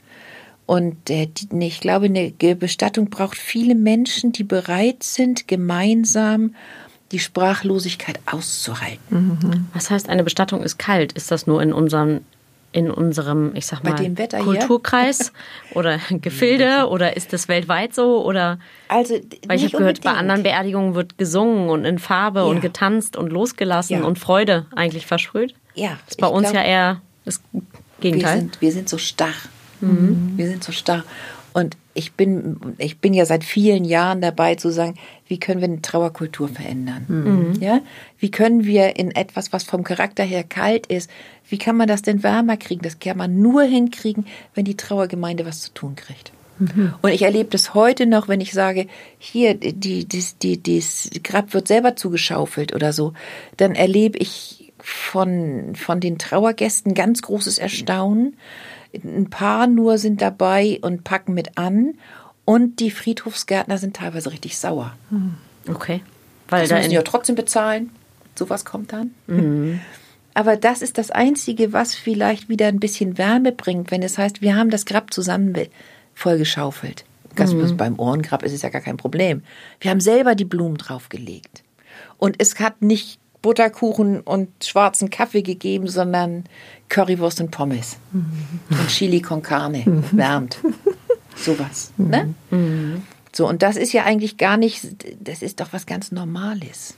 Und äh, die, ich glaube, eine Bestattung braucht viele Menschen, die bereit sind, gemeinsam die Sprachlosigkeit auszuhalten. Mhm. Was heißt, eine Bestattung ist kalt? Ist das nur in unserem in unserem, ich sag mal, Kulturkreis oder Gefilde oder ist das weltweit so oder? Also, weil ich habe gehört, bei anderen Beerdigungen wird gesungen und in Farbe ja. und getanzt und losgelassen ja. und Freude eigentlich versprüht. Ja. Das ist bei uns glaub, ja eher das Gegenteil. Wir sind, wir sind so starr. Mhm. Wir sind so starr. Und ich bin, ich bin ja seit vielen Jahren dabei zu sagen, wie können wir eine Trauerkultur verändern? Mhm. Ja? Wie können wir in etwas, was vom Charakter her kalt ist, wie kann man das denn wärmer kriegen? Das kann man nur hinkriegen, wenn die Trauergemeinde was zu tun kriegt. Mhm. Und ich erlebe das heute noch, wenn ich sage, hier, die, die, die, das Grab wird selber zugeschaufelt oder so, dann erlebe ich von, von den Trauergästen ganz großes Erstaunen. Mhm ein paar nur sind dabei und packen mit an. Und die Friedhofsgärtner sind teilweise richtig sauer. Hm. Okay. Weil das da müssen ja trotzdem bezahlen. Sowas kommt dann. Mhm. Aber das ist das Einzige, was vielleicht wieder ein bisschen Wärme bringt, wenn es heißt, wir haben das Grab zusammen vollgeschaufelt. Mhm. Beim Ohrengrab ist es ja gar kein Problem. Wir haben selber die Blumen draufgelegt. Und es hat nicht Butterkuchen und schwarzen Kaffee gegeben, sondern Currywurst und Pommes mhm. und Chili con Carne, mhm. wärmt. Sowas. Mhm. Ne? Mhm. So, und das ist ja eigentlich gar nicht, das ist doch was ganz Normales.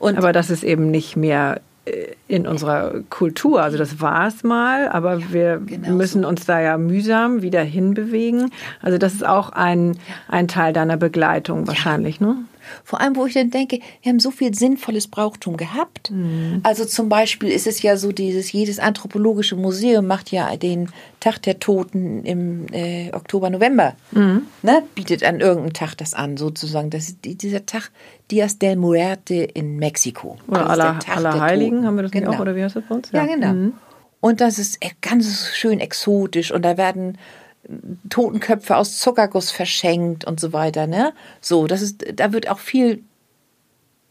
Und aber das ist eben nicht mehr äh, in unserer Kultur. Also das war es mal, aber ja, wir genau müssen so. uns da ja mühsam wieder hinbewegen. Also das ist auch ein, ein Teil deiner Begleitung wahrscheinlich, ja. ne? Vor allem, wo ich dann denke, wir haben so viel sinnvolles Brauchtum gehabt. Mhm. Also zum Beispiel ist es ja so, dieses jedes anthropologische Museum macht ja den Tag der Toten im äh, Oktober, November. Mhm. Ne? Bietet an irgendeinem Tag das an, sozusagen. Das ist dieser Tag Dias del Muerte in Mexiko. Oder aller, aller Heiligen haben wir das genau. nicht auch, oder wie heißt das bei uns? Ja, ja genau. Mhm. Und das ist ganz schön exotisch und da werden Totenköpfe aus Zuckerguss verschenkt und so weiter, ne? So, das ist, da wird auch viel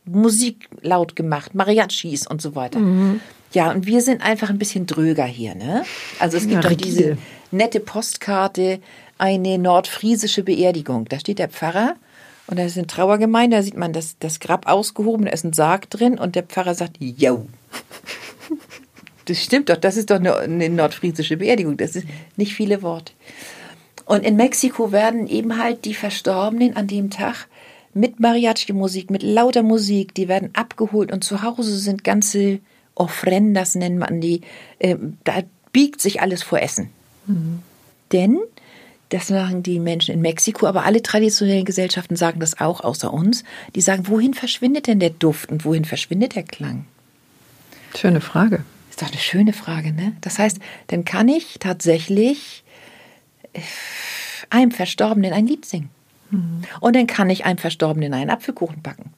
Musik laut gemacht, Mariachis und so weiter. Mhm. Ja, und wir sind einfach ein bisschen dröger hier, ne? Also es gibt ja, doch diese nette Postkarte, eine nordfriesische Beerdigung. Da steht der Pfarrer und da ist eine Trauergemeinde, da sieht man das, das Grab ausgehoben, da ist ein Sarg drin und der Pfarrer sagt, yo. Das stimmt doch, das ist doch eine, eine nordfriesische Beerdigung. Das sind nicht viele Worte. Und in Mexiko werden eben halt die Verstorbenen an dem Tag mit Mariachi-Musik, mit lauter Musik, die werden abgeholt und zu Hause sind ganze Ofrendas, nennt man die. Äh, da biegt sich alles vor Essen. Mhm. Denn, das machen die Menschen in Mexiko, aber alle traditionellen Gesellschaften sagen das auch, außer uns. Die sagen, wohin verschwindet denn der Duft und wohin verschwindet der Klang? Schöne Frage. Ist doch eine schöne Frage, ne? Das heißt, dann kann ich tatsächlich äh, einem Verstorbenen ein Lied singen. Mhm. Und dann kann ich einem Verstorbenen einen Apfelkuchen backen.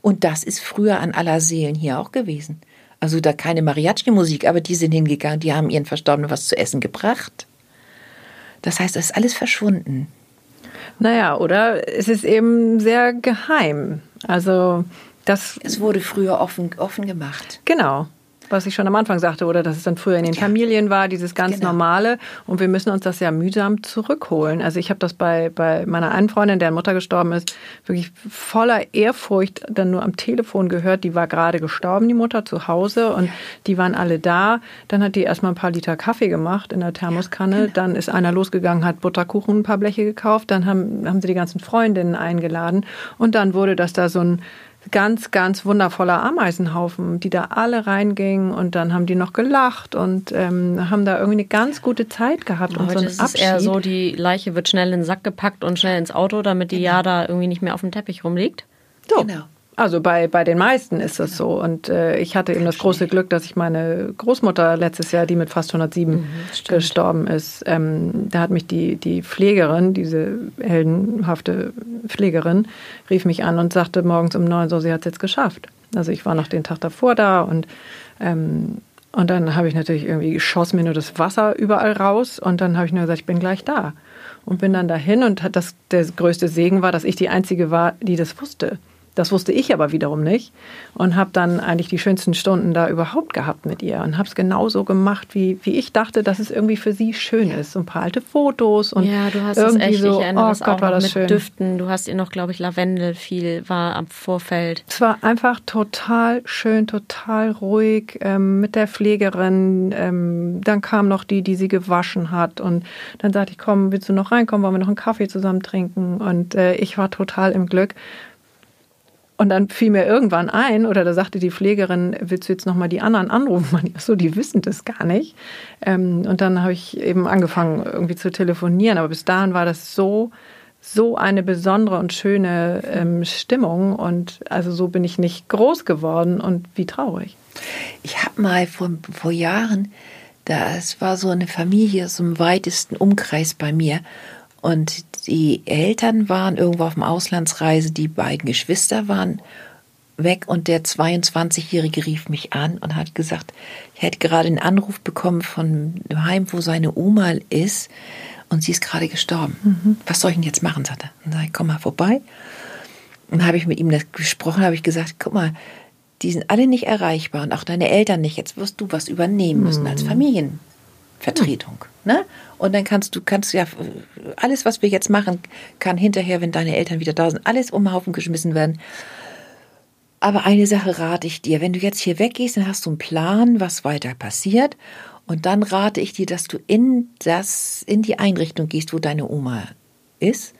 Und das ist früher an aller Seelen hier auch gewesen. Also da keine Mariachi-Musik, aber die sind hingegangen, die haben ihren Verstorbenen was zu essen gebracht. Das heißt, das ist alles verschwunden. Naja, oder es ist eben sehr geheim. Also das. Es wurde früher offen, offen gemacht. Genau was ich schon am Anfang sagte, oder dass es dann früher in den ja. Familien war, dieses ganz genau. Normale. Und wir müssen uns das ja mühsam zurückholen. Also ich habe das bei, bei meiner einen Freundin, deren Mutter gestorben ist, wirklich voller Ehrfurcht dann nur am Telefon gehört. Die war gerade gestorben, die Mutter, zu Hause. Und ja. die waren alle da. Dann hat die erstmal ein paar Liter Kaffee gemacht in der Thermoskanne. Ja, genau. Dann ist einer losgegangen, hat Butterkuchen, ein paar Bleche gekauft. Dann haben, haben sie die ganzen Freundinnen eingeladen. Und dann wurde das da so ein ganz, ganz wundervoller Ameisenhaufen, die da alle reingingen und dann haben die noch gelacht und ähm, haben da irgendwie eine ganz gute Zeit gehabt. Und Heute so ist es eher so, die Leiche wird schnell in den Sack gepackt und schnell ins Auto, damit die genau. ja da irgendwie nicht mehr auf dem Teppich rumliegt. So. Genau. Also bei, bei den meisten ist das so. Und äh, ich hatte eben das große Glück, dass ich meine Großmutter letztes Jahr, die mit fast 107 mhm, gestorben ist, ähm, da hat mich die, die Pflegerin, diese heldenhafte Pflegerin, rief mich an und sagte morgens um neun, so, sie hat es jetzt geschafft. Also ich war noch den Tag davor da und ähm, und dann habe ich natürlich irgendwie, schoss mir nur das Wasser überall raus und dann habe ich nur gesagt, ich bin gleich da. Und bin dann dahin und das, der größte Segen war, dass ich die Einzige war, die das wusste. Das wusste ich aber wiederum nicht und habe dann eigentlich die schönsten Stunden da überhaupt gehabt mit ihr und habe es genauso gemacht, wie, wie ich dachte, dass es irgendwie für sie schön ist. So ein paar alte Fotos und ja, du hast irgendwie es echt, so, ich erinnere oh Gott, war das mit schön. Düften. Du hast ihr noch, glaube ich, Lavendel viel war am Vorfeld. Es war einfach total schön, total ruhig ähm, mit der Pflegerin. Ähm, dann kam noch die, die sie gewaschen hat. Und dann sagte ich, komm, willst du noch reinkommen? Wollen wir noch einen Kaffee zusammen trinken? Und äh, ich war total im Glück. Und dann fiel mir irgendwann ein, oder da sagte die Pflegerin, willst du jetzt nochmal die anderen anrufen? Ach so, die wissen das gar nicht. Ähm, und dann habe ich eben angefangen, irgendwie zu telefonieren. Aber bis dahin war das so, so eine besondere und schöne ähm, Stimmung. Und also so bin ich nicht groß geworden und wie traurig. Ich habe mal vor, vor Jahren, das war so eine Familie aus dem weitesten Umkreis bei mir. Und die Eltern waren irgendwo auf dem Auslandsreise, die beiden Geschwister waren weg und der 22-Jährige rief mich an und hat gesagt, ich hätte gerade einen Anruf bekommen von dem Heim, wo seine Oma ist und sie ist gerade gestorben. Mhm. Was soll ich denn jetzt machen, sagte er. Und sag ich, komm mal vorbei. Und habe ich mit ihm das gesprochen, habe ich gesagt, guck mal, die sind alle nicht erreichbar und auch deine Eltern nicht. Jetzt wirst du was übernehmen müssen mhm. als Familienvertretung. Mhm. Ne? Und dann kannst du, kannst ja, alles, was wir jetzt machen, kann hinterher, wenn deine Eltern wieder da sind, alles um den Haufen geschmissen werden. Aber eine Sache rate ich dir, wenn du jetzt hier weggehst, dann hast du einen Plan, was weiter passiert. Und dann rate ich dir, dass du in das, in die Einrichtung gehst, wo deine Oma ist.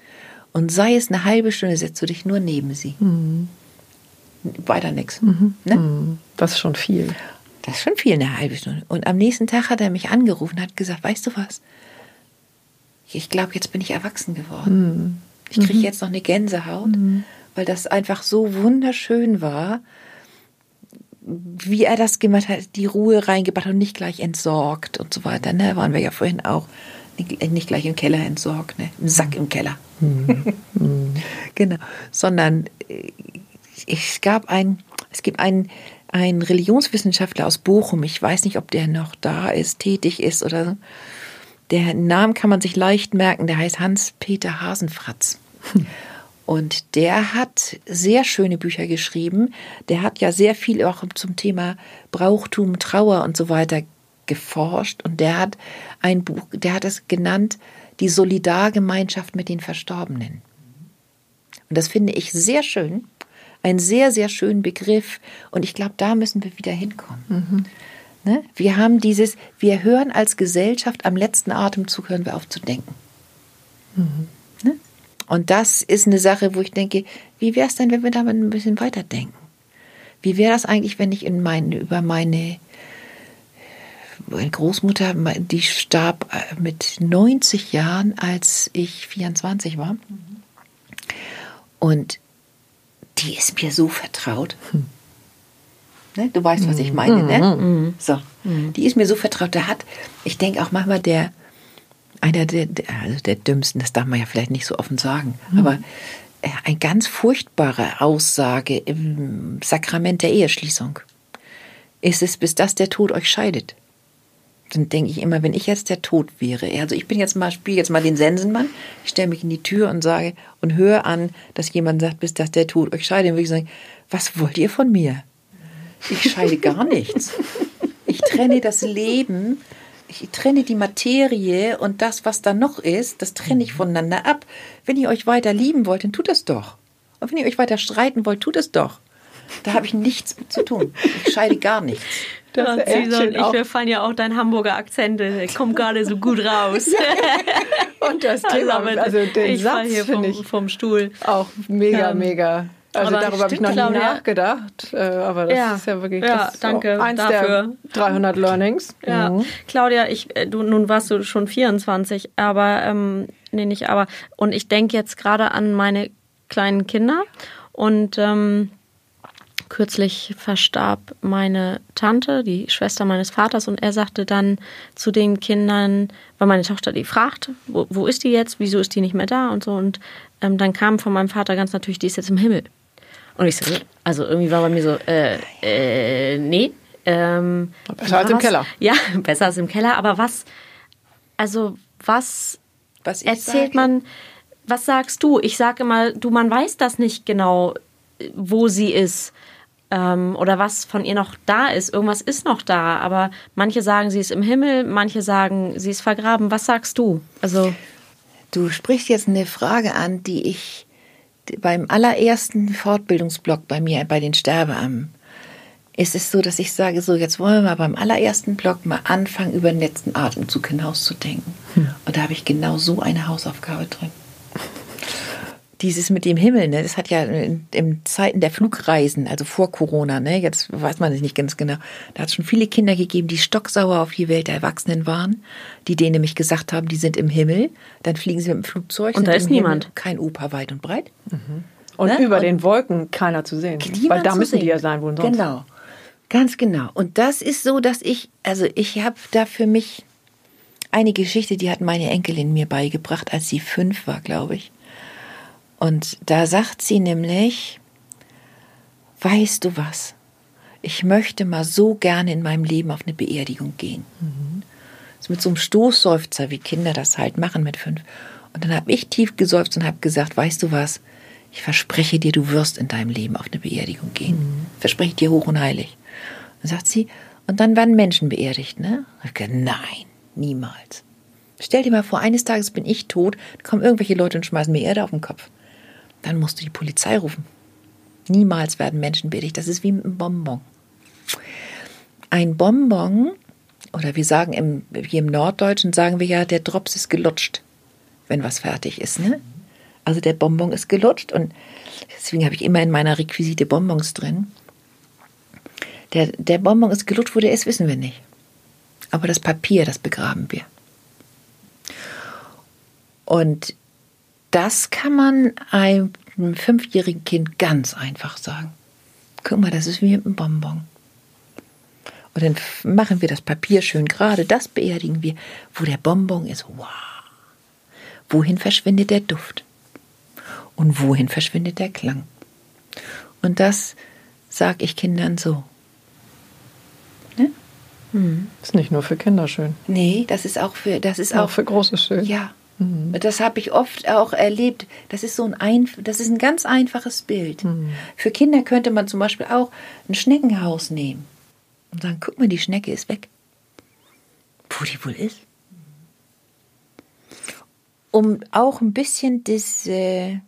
Und sei es eine halbe Stunde, setzt du dich nur neben sie. Mhm. Weiter nichts. Mhm. Ne? Mhm. Das ist schon viel. Das ist schon viel, eine halbe Stunde. Und am nächsten Tag hat er mich angerufen und hat gesagt, weißt du was? ich glaube, jetzt bin ich erwachsen geworden. Mhm. Ich kriege mhm. jetzt noch eine Gänsehaut, mhm. weil das einfach so wunderschön war, wie er das gemacht hat, die Ruhe reingebracht und nicht gleich entsorgt und so weiter. Ne, waren wir ja vorhin auch. Nicht gleich im Keller entsorgt, ne? Im Sack im Keller. Mhm. mhm. genau. Sondern äh, es gab ein, es gibt einen, einen Religionswissenschaftler aus Bochum, ich weiß nicht, ob der noch da ist, tätig ist oder so der Name kann man sich leicht merken, der heißt Hans-Peter Hasenfratz. Und der hat sehr schöne Bücher geschrieben. Der hat ja sehr viel auch zum Thema Brauchtum, Trauer und so weiter geforscht. Und der hat ein Buch, der hat es genannt, die Solidargemeinschaft mit den Verstorbenen. Und das finde ich sehr schön. Ein sehr, sehr schönen Begriff. Und ich glaube, da müssen wir wieder hinkommen. Mhm. Ne? Wir haben dieses, wir hören als Gesellschaft am letzten Atemzug, hören wir auf zu denken. Mhm. Ne? Und das ist eine Sache, wo ich denke, wie wäre es denn, wenn wir damit ein bisschen weiterdenken? Wie wäre das eigentlich, wenn ich in meine, über meine, meine Großmutter, die starb äh, mit 90 Jahren, als ich 24 war. Mhm. Und die ist mir so vertraut. Mhm. Ne? Du weißt, was ich mhm. meine, ne? Mhm. So. Mhm. Die ist mir so vertraut. Der hat, ich denke auch manchmal der, einer der, der, also der dümmsten, das darf man ja vielleicht nicht so offen sagen, aber äh, eine ganz furchtbare Aussage im Sakrament der Eheschließung ist es, bis das der Tod euch scheidet. Dann denke ich immer, wenn ich jetzt der Tod wäre, also ich bin jetzt mal, spiele jetzt mal den Sensenmann, ich stelle mich in die Tür und sage und höre an, dass jemand sagt, bis das der Tod euch scheidet, dann würde ich sagen, was wollt ihr von mir? Ich scheide gar nichts. Ich trenne das Leben, ich trenne die Materie und das, was da noch ist, das trenne ich voneinander ab. Wenn ihr euch weiter lieben wollt, dann tut es doch. Und wenn ihr euch weiter streiten wollt, tut es doch. Da habe ich nichts mit zu tun. Ich scheide gar nichts. Das ja, Susan, ich, wir fallen ja auch dein Hamburger Akzent, der kommt gerade so gut raus. und das Thema, also den ich Satz hier vom, vom, Stuhl. Auch mega, ähm, mega also darüber habe ich noch nie nachgedacht, äh, aber das ja, ist ja wirklich ja, das danke eins dafür. der 300 Learnings. Ja, mhm. Claudia, ich, äh, du, nun warst du schon 24, aber ähm, nee, nicht aber. Und ich denke jetzt gerade an meine kleinen Kinder und ähm, kürzlich verstarb meine Tante, die Schwester meines Vaters, und er sagte dann zu den Kindern, weil meine Tochter die fragte, wo, wo ist die jetzt, wieso ist die nicht mehr da und so. Und ähm, dann kam von meinem Vater ganz natürlich, die ist jetzt im Himmel. Und ich so, also irgendwie war bei mir so, äh, äh, nee. Ähm, besser als im Keller. Ja, besser als im Keller. Aber was, also was, was erzählt sage? man, was sagst du? Ich sage immer, du, man weiß das nicht genau, wo sie ist ähm, oder was von ihr noch da ist. Irgendwas ist noch da, aber manche sagen, sie ist im Himmel, manche sagen, sie ist vergraben. Was sagst du? Also du sprichst jetzt eine Frage an, die ich beim allerersten Fortbildungsblock bei mir bei den Sterbeammen ist es so, dass ich sage, so jetzt wollen wir mal beim allerersten Block mal anfangen, über den letzten Atemzug hinauszudenken. Hm. Und da habe ich genau so eine Hausaufgabe drin dieses mit dem Himmel, ne, das hat ja in, in, Zeiten der Flugreisen, also vor Corona, ne, jetzt weiß man es nicht ganz genau, da hat es schon viele Kinder gegeben, die stocksauer auf die Welt der Erwachsenen waren, die denen nämlich gesagt haben, die sind im Himmel, dann fliegen sie mit dem Flugzeug. Und da ist niemand. Himmel, kein Opa weit und breit. Mhm. Und ne? über und den Wolken keiner zu sehen. Weil da müssen sehen. die ja sein, wo sonst. Genau. Ganz genau. Und das ist so, dass ich, also ich habe da für mich eine Geschichte, die hat meine Enkelin mir beigebracht, als sie fünf war, glaube ich. Und da sagt sie nämlich, weißt du was, ich möchte mal so gerne in meinem Leben auf eine Beerdigung gehen. Mhm. Mit so einem Stoßseufzer, wie Kinder das halt machen mit fünf. Und dann habe ich tief geseufzt und habe gesagt, weißt du was, ich verspreche dir, du wirst in deinem Leben auf eine Beerdigung gehen. Mhm. Verspreche dir hoch und heilig. Und sagt sie, und dann werden Menschen beerdigt, ne? Ich gesagt, nein, niemals. Stell dir mal vor, eines Tages bin ich tot, kommen irgendwelche Leute und schmeißen mir Erde auf den Kopf dann musst du die Polizei rufen. Niemals werden Menschen beerdigt. Das ist wie ein Bonbon. Ein Bonbon, oder wir sagen im, hier im Norddeutschen, sagen wir ja, der Drops ist gelutscht, wenn was fertig ist. Ne? Also der Bonbon ist gelutscht und deswegen habe ich immer in meiner Requisite Bonbons drin. Der, der Bonbon ist gelutscht, wo der ist, wissen wir nicht. Aber das Papier, das begraben wir. Und das kann man einem fünfjährigen Kind ganz einfach sagen. Guck mal, das ist wie ein Bonbon. Und dann machen wir das Papier schön gerade, das beerdigen wir, wo der Bonbon ist. Wow. Wohin verschwindet der Duft? Und wohin verschwindet der Klang? Und das sage ich Kindern so. Ne? Hm. Ist nicht nur für Kinder schön. Nee, das ist auch für das ist auch, auch für große schön. Ja, Mhm. Das habe ich oft auch erlebt. Das ist so ein, Einf das ist ein ganz einfaches Bild. Mhm. Für Kinder könnte man zum Beispiel auch ein Schneckenhaus nehmen und sagen: Guck mal, die Schnecke ist weg. Wo die wohl ist? Um auch ein bisschen das. Äh,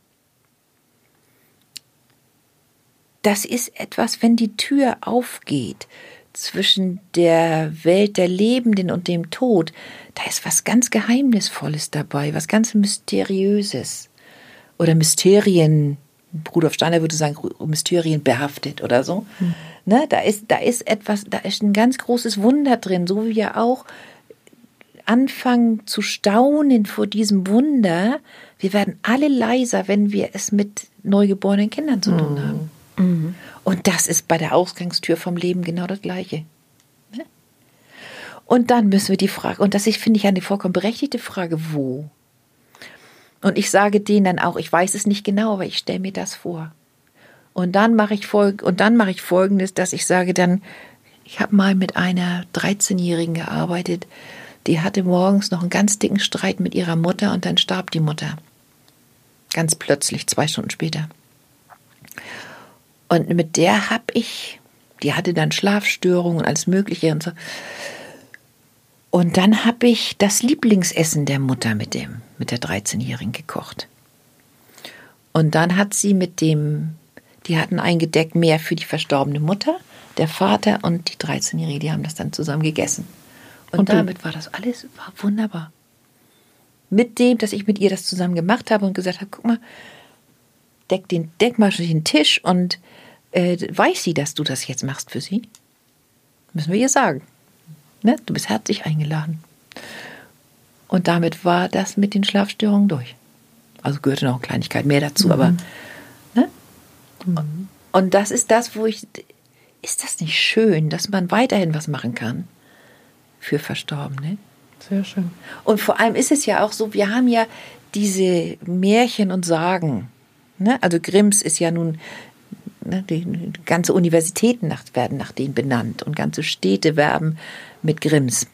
das ist etwas, wenn die Tür aufgeht zwischen der Welt der Lebenden und dem Tod, da ist was ganz Geheimnisvolles dabei, was ganz Mysteriöses. Oder Mysterien, Rudolf Steiner würde sagen, Mysterien behaftet oder so. Hm. Ne, da, ist, da ist etwas, da ist ein ganz großes Wunder drin, so wie wir auch anfangen zu staunen vor diesem Wunder. Wir werden alle leiser, wenn wir es mit neugeborenen Kindern zu tun hm. haben. Mhm. Und das ist bei der Ausgangstür vom Leben genau das Gleiche. Ne? Und dann müssen wir die Frage, und das finde ich eine vollkommen berechtigte Frage, wo? Und ich sage denen dann auch, ich weiß es nicht genau, aber ich stelle mir das vor. Und dann mache ich folg und dann mache ich folgendes, dass ich sage dann, ich habe mal mit einer 13-Jährigen gearbeitet, die hatte morgens noch einen ganz dicken Streit mit ihrer Mutter und dann starb die Mutter. Ganz plötzlich, zwei Stunden später. Und mit der habe ich, die hatte dann Schlafstörungen und alles Mögliche und so. Und dann habe ich das Lieblingsessen der Mutter mit dem, mit der 13-Jährigen gekocht. Und dann hat sie mit dem, die hatten ein Gedeck mehr für die verstorbene Mutter, der Vater und die 13-Jährige, die haben das dann zusammen gegessen. Und, und damit war das alles war wunderbar. Mit dem, dass ich mit ihr das zusammen gemacht habe und gesagt habe, guck mal, deck den, deck mal den Tisch und äh, weiß sie, dass du das jetzt machst für sie? Müssen wir ihr sagen. Ne? Du bist herzlich eingeladen. Und damit war das mit den Schlafstörungen durch. Also gehörte noch eine Kleinigkeit mehr dazu, mhm. aber ne? Mhm. Und das ist das, wo ich, ist das nicht schön, dass man weiterhin was machen kann für Verstorbene? Sehr schön. Und vor allem ist es ja auch so, wir haben ja diese Märchen und Sagen. Ne? Also Grimms ist ja nun ne, die ganze Universitäten nach, werden nach denen benannt und ganze Städte werben mit Grimms.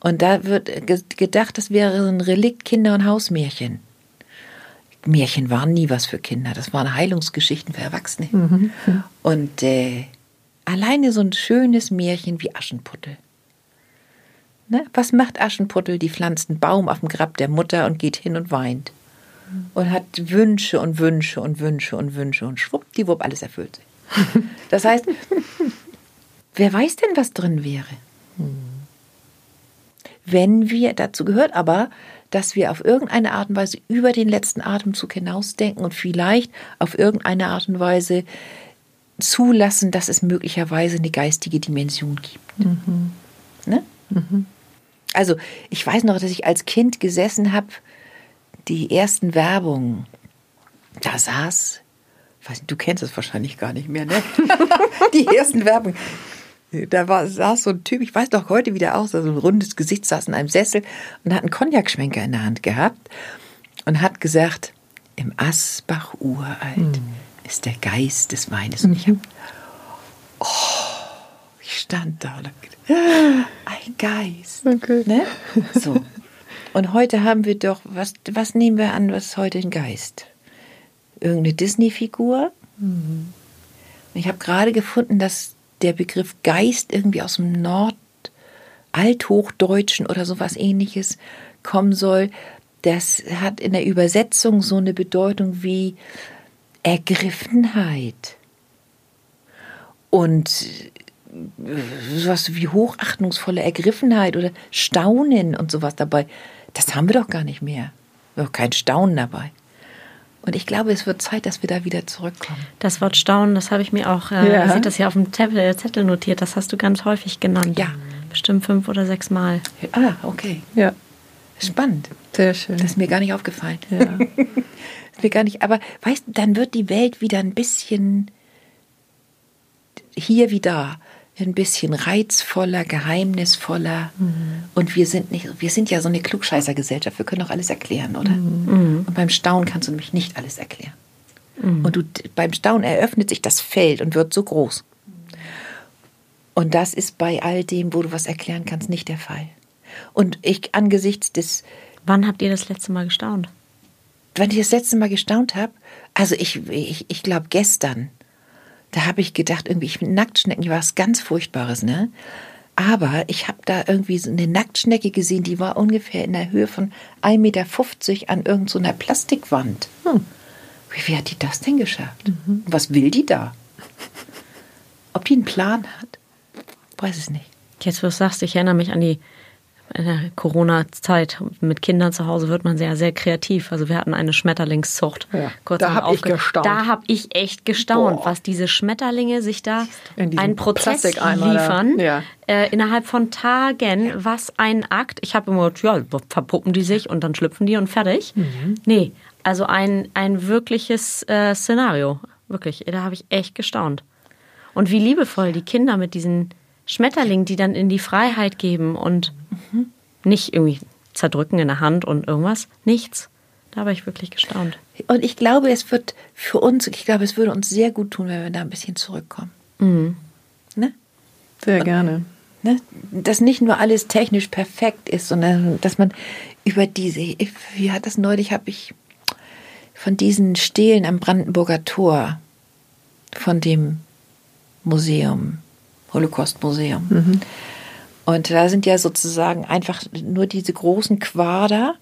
Und da wird gedacht, das wäre ein Relikt Kinder- und Hausmärchen. Märchen waren nie was für Kinder, das waren Heilungsgeschichten für Erwachsene. Mhm. Und äh, alleine so ein schönes Märchen wie Aschenputtel. Ne? Was macht Aschenputtel? Die pflanzt einen Baum auf dem Grab der Mutter und geht hin und weint. Und hat Wünsche und Wünsche und Wünsche und Wünsche und schwuppdiwupp, alles erfüllt sich. Das heißt, wer weiß denn, was drin wäre? Wenn wir, dazu gehört aber, dass wir auf irgendeine Art und Weise über den letzten Atemzug hinausdenken und vielleicht auf irgendeine Art und Weise zulassen, dass es möglicherweise eine geistige Dimension gibt. Mhm. Ne? Mhm. Also ich weiß noch, dass ich als Kind gesessen habe, die ersten Werbungen, da saß, nicht, du kennst es wahrscheinlich gar nicht mehr, ne? die ersten Werbungen. Da war, saß so ein Typ, ich weiß doch heute wieder aus, so ein rundes Gesicht, saß in einem Sessel und hat einen Cognac-Schwenker in der Hand gehabt und hat gesagt, im Asbach uralt hm. ist der Geist des Weines. Und ich habe, oh, ich stand da und hab gedacht, ein Geist. Okay. Ne? So. Und heute haben wir doch, was, was nehmen wir an, was ist heute ein Geist? Irgendeine Disney-Figur? Mhm. Ich habe gerade gefunden, dass der Begriff Geist irgendwie aus dem Nord, Althochdeutschen oder sowas ähnliches kommen soll. Das hat in der Übersetzung so eine Bedeutung wie Ergriffenheit. Und sowas wie hochachtungsvolle Ergriffenheit oder Staunen und sowas dabei. Das haben wir doch gar nicht mehr. Doch kein Staunen dabei. Und ich glaube, es wird Zeit, dass wir da wieder zurückkommen. Das Wort Staunen, das habe ich mir auch, äh, ja. sieht das ja auf dem äh, Zettel notiert, das hast du ganz häufig genannt. Ja. Bestimmt fünf oder sechs Mal. Ah, okay. Ja. Spannend. Sehr schön. Das ist mir gar nicht aufgefallen. Ja. ist mir gar nicht, aber weißt du, dann wird die Welt wieder ein bisschen hier wie da ein bisschen reizvoller, geheimnisvoller. Mhm. Und wir sind nicht, wir sind ja so eine Klugscheißergesellschaft. Wir können auch alles erklären, oder? Mhm. Und beim Staunen kannst du nämlich nicht alles erklären. Mhm. Und du, beim Staunen eröffnet sich das Feld und wird so groß. Und das ist bei all dem, wo du was erklären kannst, nicht der Fall. Und ich angesichts des. Wann habt ihr das letzte Mal gestaunt? Wann ich das letzte Mal gestaunt habe? Also ich, ich, ich glaube gestern da habe ich gedacht, irgendwie, ich finde Nacktschnecken, war was ganz Furchtbares, ne? Aber ich habe da irgendwie so eine Nacktschnecke gesehen, die war ungefähr in der Höhe von 1,50 Meter an irgendeiner so Plastikwand. Hm. Wie, wie, hat die das denn geschafft? Mhm. Was will die da? Ob die einen Plan hat? Weiß es nicht. Jetzt, wo du sagst, ich erinnere mich an die in der Corona-Zeit mit Kindern zu Hause wird man sehr, sehr kreativ. Also wir hatten eine Schmetterlingszucht. Ja, da habe ich gestaunt. Da habe ich echt gestaunt, Boah. was diese Schmetterlinge sich da einen Prozess liefern. Ja. Äh, innerhalb von Tagen, ja. was ein Akt. Ich habe immer, ja, verpuppen die sich und dann schlüpfen die und fertig. Mhm. Nee, also ein, ein wirkliches äh, Szenario. Wirklich, da habe ich echt gestaunt. Und wie liebevoll die Kinder mit diesen Schmetterlingen, die dann in die Freiheit geben und mhm. nicht irgendwie zerdrücken in der Hand und irgendwas. Nichts. Da war ich wirklich gestaunt. Und ich glaube, es wird für uns, ich glaube, es würde uns sehr gut tun, wenn wir da ein bisschen zurückkommen. Mhm. Ne? Sehr und, gerne. Ne? Dass nicht nur alles technisch perfekt ist, sondern dass man über diese, wie hat das neulich, habe ich von diesen Stelen am Brandenburger Tor, von dem Museum, Holocaust-Museum. Mhm. Und da sind ja sozusagen einfach nur diese großen Quader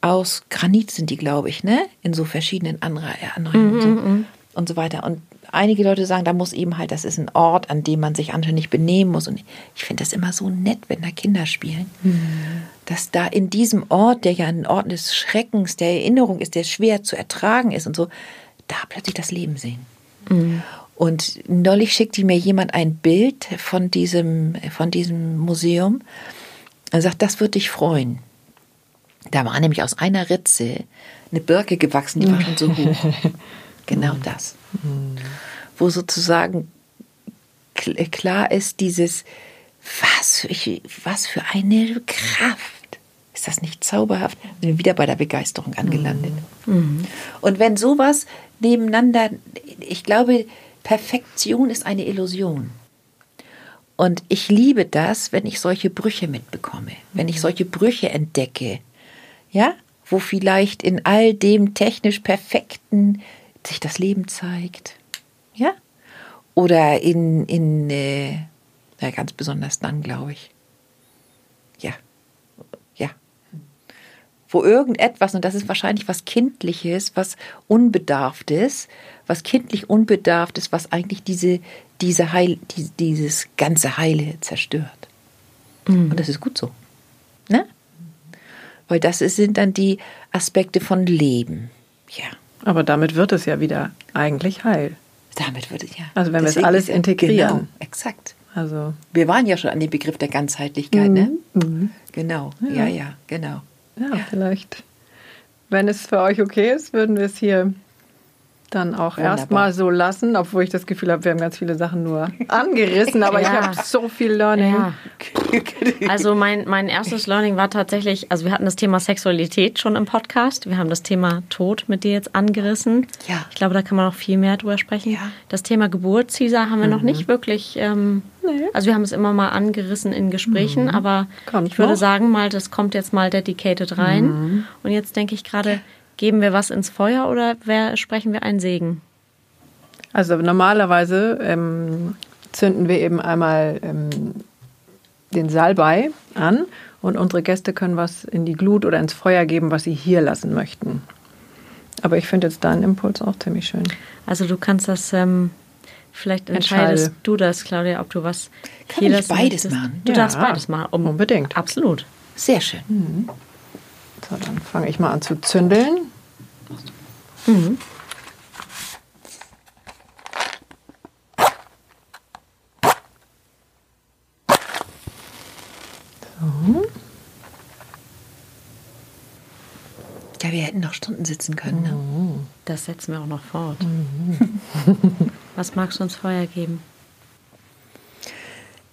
aus Granit sind die, glaube ich, ne? In so verschiedenen Anreihen mhm, und, so, mhm. und so weiter. Und einige Leute sagen, da muss eben halt, das ist ein Ort, an dem man sich anständig benehmen muss. Und ich finde das immer so nett, wenn da Kinder spielen. Mhm. Dass da in diesem Ort, der ja ein Ort des Schreckens, der Erinnerung ist, der schwer zu ertragen ist und so, da plötzlich das Leben sehen. Mhm. Und neulich schickte mir jemand ein Bild von diesem, von diesem Museum. Er sagt, das würde dich freuen. Da war nämlich aus einer Ritze eine Birke gewachsen, die war schon so hoch. genau das. Wo sozusagen klar ist, dieses, was für, was für eine Kraft. Ist das nicht zauberhaft? Wir sind wieder bei der Begeisterung angelandet. Mhm. Und wenn sowas nebeneinander, ich glaube, Perfektion ist eine Illusion. Und ich liebe das, wenn ich solche Brüche mitbekomme, wenn ich solche Brüche entdecke, ja, wo vielleicht in all dem technisch Perfekten sich das Leben zeigt, ja, oder in, in äh, ja, ganz besonders dann, glaube ich, ja, ja, wo irgendetwas, und das ist wahrscheinlich was Kindliches, was Unbedarftes, was kindlich Unbedarftes, was eigentlich diese, diese Heil, die, dieses ganze Heile zerstört. Mhm. Und das ist gut so. Ne? Weil das sind dann die Aspekte von Leben. Ja. Aber damit wird es ja wieder eigentlich heil. Damit wird es ja. Also wenn wir es alles integrieren. Genau, exakt. Also wir waren ja schon an dem Begriff der Ganzheitlichkeit, ne? mhm. ne? Genau, ja. ja, ja, genau. Ja, ja, vielleicht. Wenn es für euch okay ist, würden wir es hier dann auch erstmal so lassen, obwohl ich das Gefühl habe, wir haben ganz viele Sachen nur angerissen, aber ja. ich habe so viel Learning. Ja. Also mein, mein erstes Learning war tatsächlich, also wir hatten das Thema Sexualität schon im Podcast, wir haben das Thema Tod mit dir jetzt angerissen. Ja. Ich glaube, da kann man noch viel mehr drüber sprechen. Ja. Das Thema Geburt, Caesar, haben wir mhm. noch nicht wirklich, ähm, nee. also wir haben es immer mal angerissen in Gesprächen, mhm. aber kommt ich würde noch. sagen mal, das kommt jetzt mal dedicated rein. Mhm. Und jetzt denke ich gerade, Geben wir was ins Feuer oder wer, sprechen wir einen Segen? Also normalerweise ähm, zünden wir eben einmal ähm, den Salbei an und unsere Gäste können was in die Glut oder ins Feuer geben, was sie hier lassen möchten. Aber ich finde jetzt deinen Impuls auch ziemlich schön. Also du kannst das, ähm, vielleicht entscheidest Entscheide. du das, Claudia, ob du was Kann hier ich beides möchtest. machen? Du ja, darfst beides machen. Um, unbedingt. Absolut. Sehr schön. Mhm. So, dann fange ich mal an zu zündeln. Mhm. So. Ja, wir hätten noch Stunden sitzen können. Ne? Mhm. Das setzen wir auch noch fort. Mhm. Was magst du ins Feuer geben?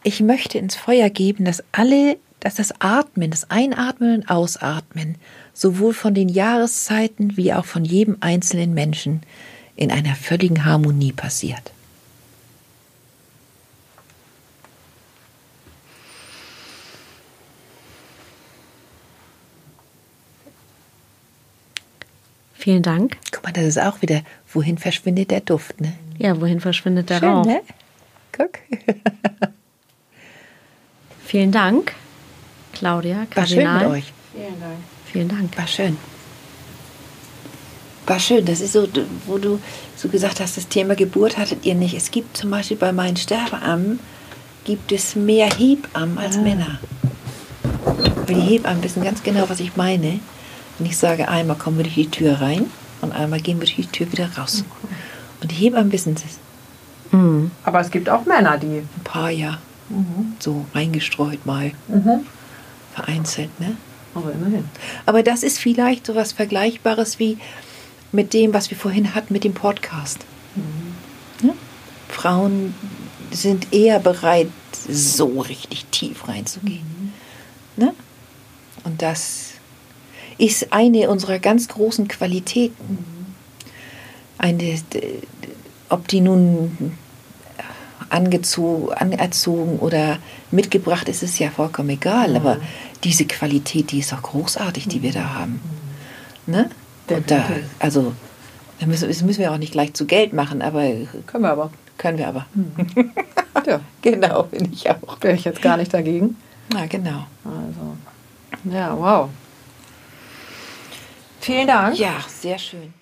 Ich möchte ins Feuer geben, dass alle dass das Atmen, das Einatmen und Ausatmen sowohl von den Jahreszeiten wie auch von jedem einzelnen Menschen in einer völligen Harmonie passiert. Vielen Dank. Guck mal, das ist auch wieder, wohin verschwindet der Duft, ne? Ja, wohin verschwindet der Schön, Rauch? Ne? Guck. Vielen Dank. Claudia, Kardinal. War schön mit euch. Vielen Dank. Vielen Dank. War schön. War schön. Das ist so, wo du so gesagt hast, das Thema Geburt hattet ihr nicht. Es gibt zum Beispiel bei meinen Sterbeammen gibt es mehr Hebammen als ah. Männer. Weil die Hebammen wissen ganz genau, was ich meine. Und ich sage, einmal kommen wir durch die Tür rein und einmal gehen wir durch die Tür wieder raus. Okay. Und die Hebammen wissen es. Mhm. Aber es gibt auch Männer, die. Ein paar, ja. Mhm. So reingestreut mal. Mhm vereinzelt, ne? Aber immerhin. Aber das ist vielleicht so was Vergleichbares wie mit dem, was wir vorhin hatten mit dem Podcast. Mhm. Ja? Frauen sind eher bereit, so richtig tief reinzugehen. Mhm. Ne? Und das ist eine unserer ganz großen Qualitäten. Mhm. Eine, ob die nun anerzogen oder mitgebracht ist, ist ja vollkommen egal. Mhm. Aber diese Qualität, die ist doch großartig, die wir da haben. Ne? Und da, also, das müssen wir auch nicht gleich zu Geld machen, aber. Können wir aber. Können wir aber. Mhm. ja. Genau, bin ich auch. Wäre ich jetzt gar nicht dagegen. Na, genau. Also, ja, wow. Vielen Dank. Ja, sehr schön.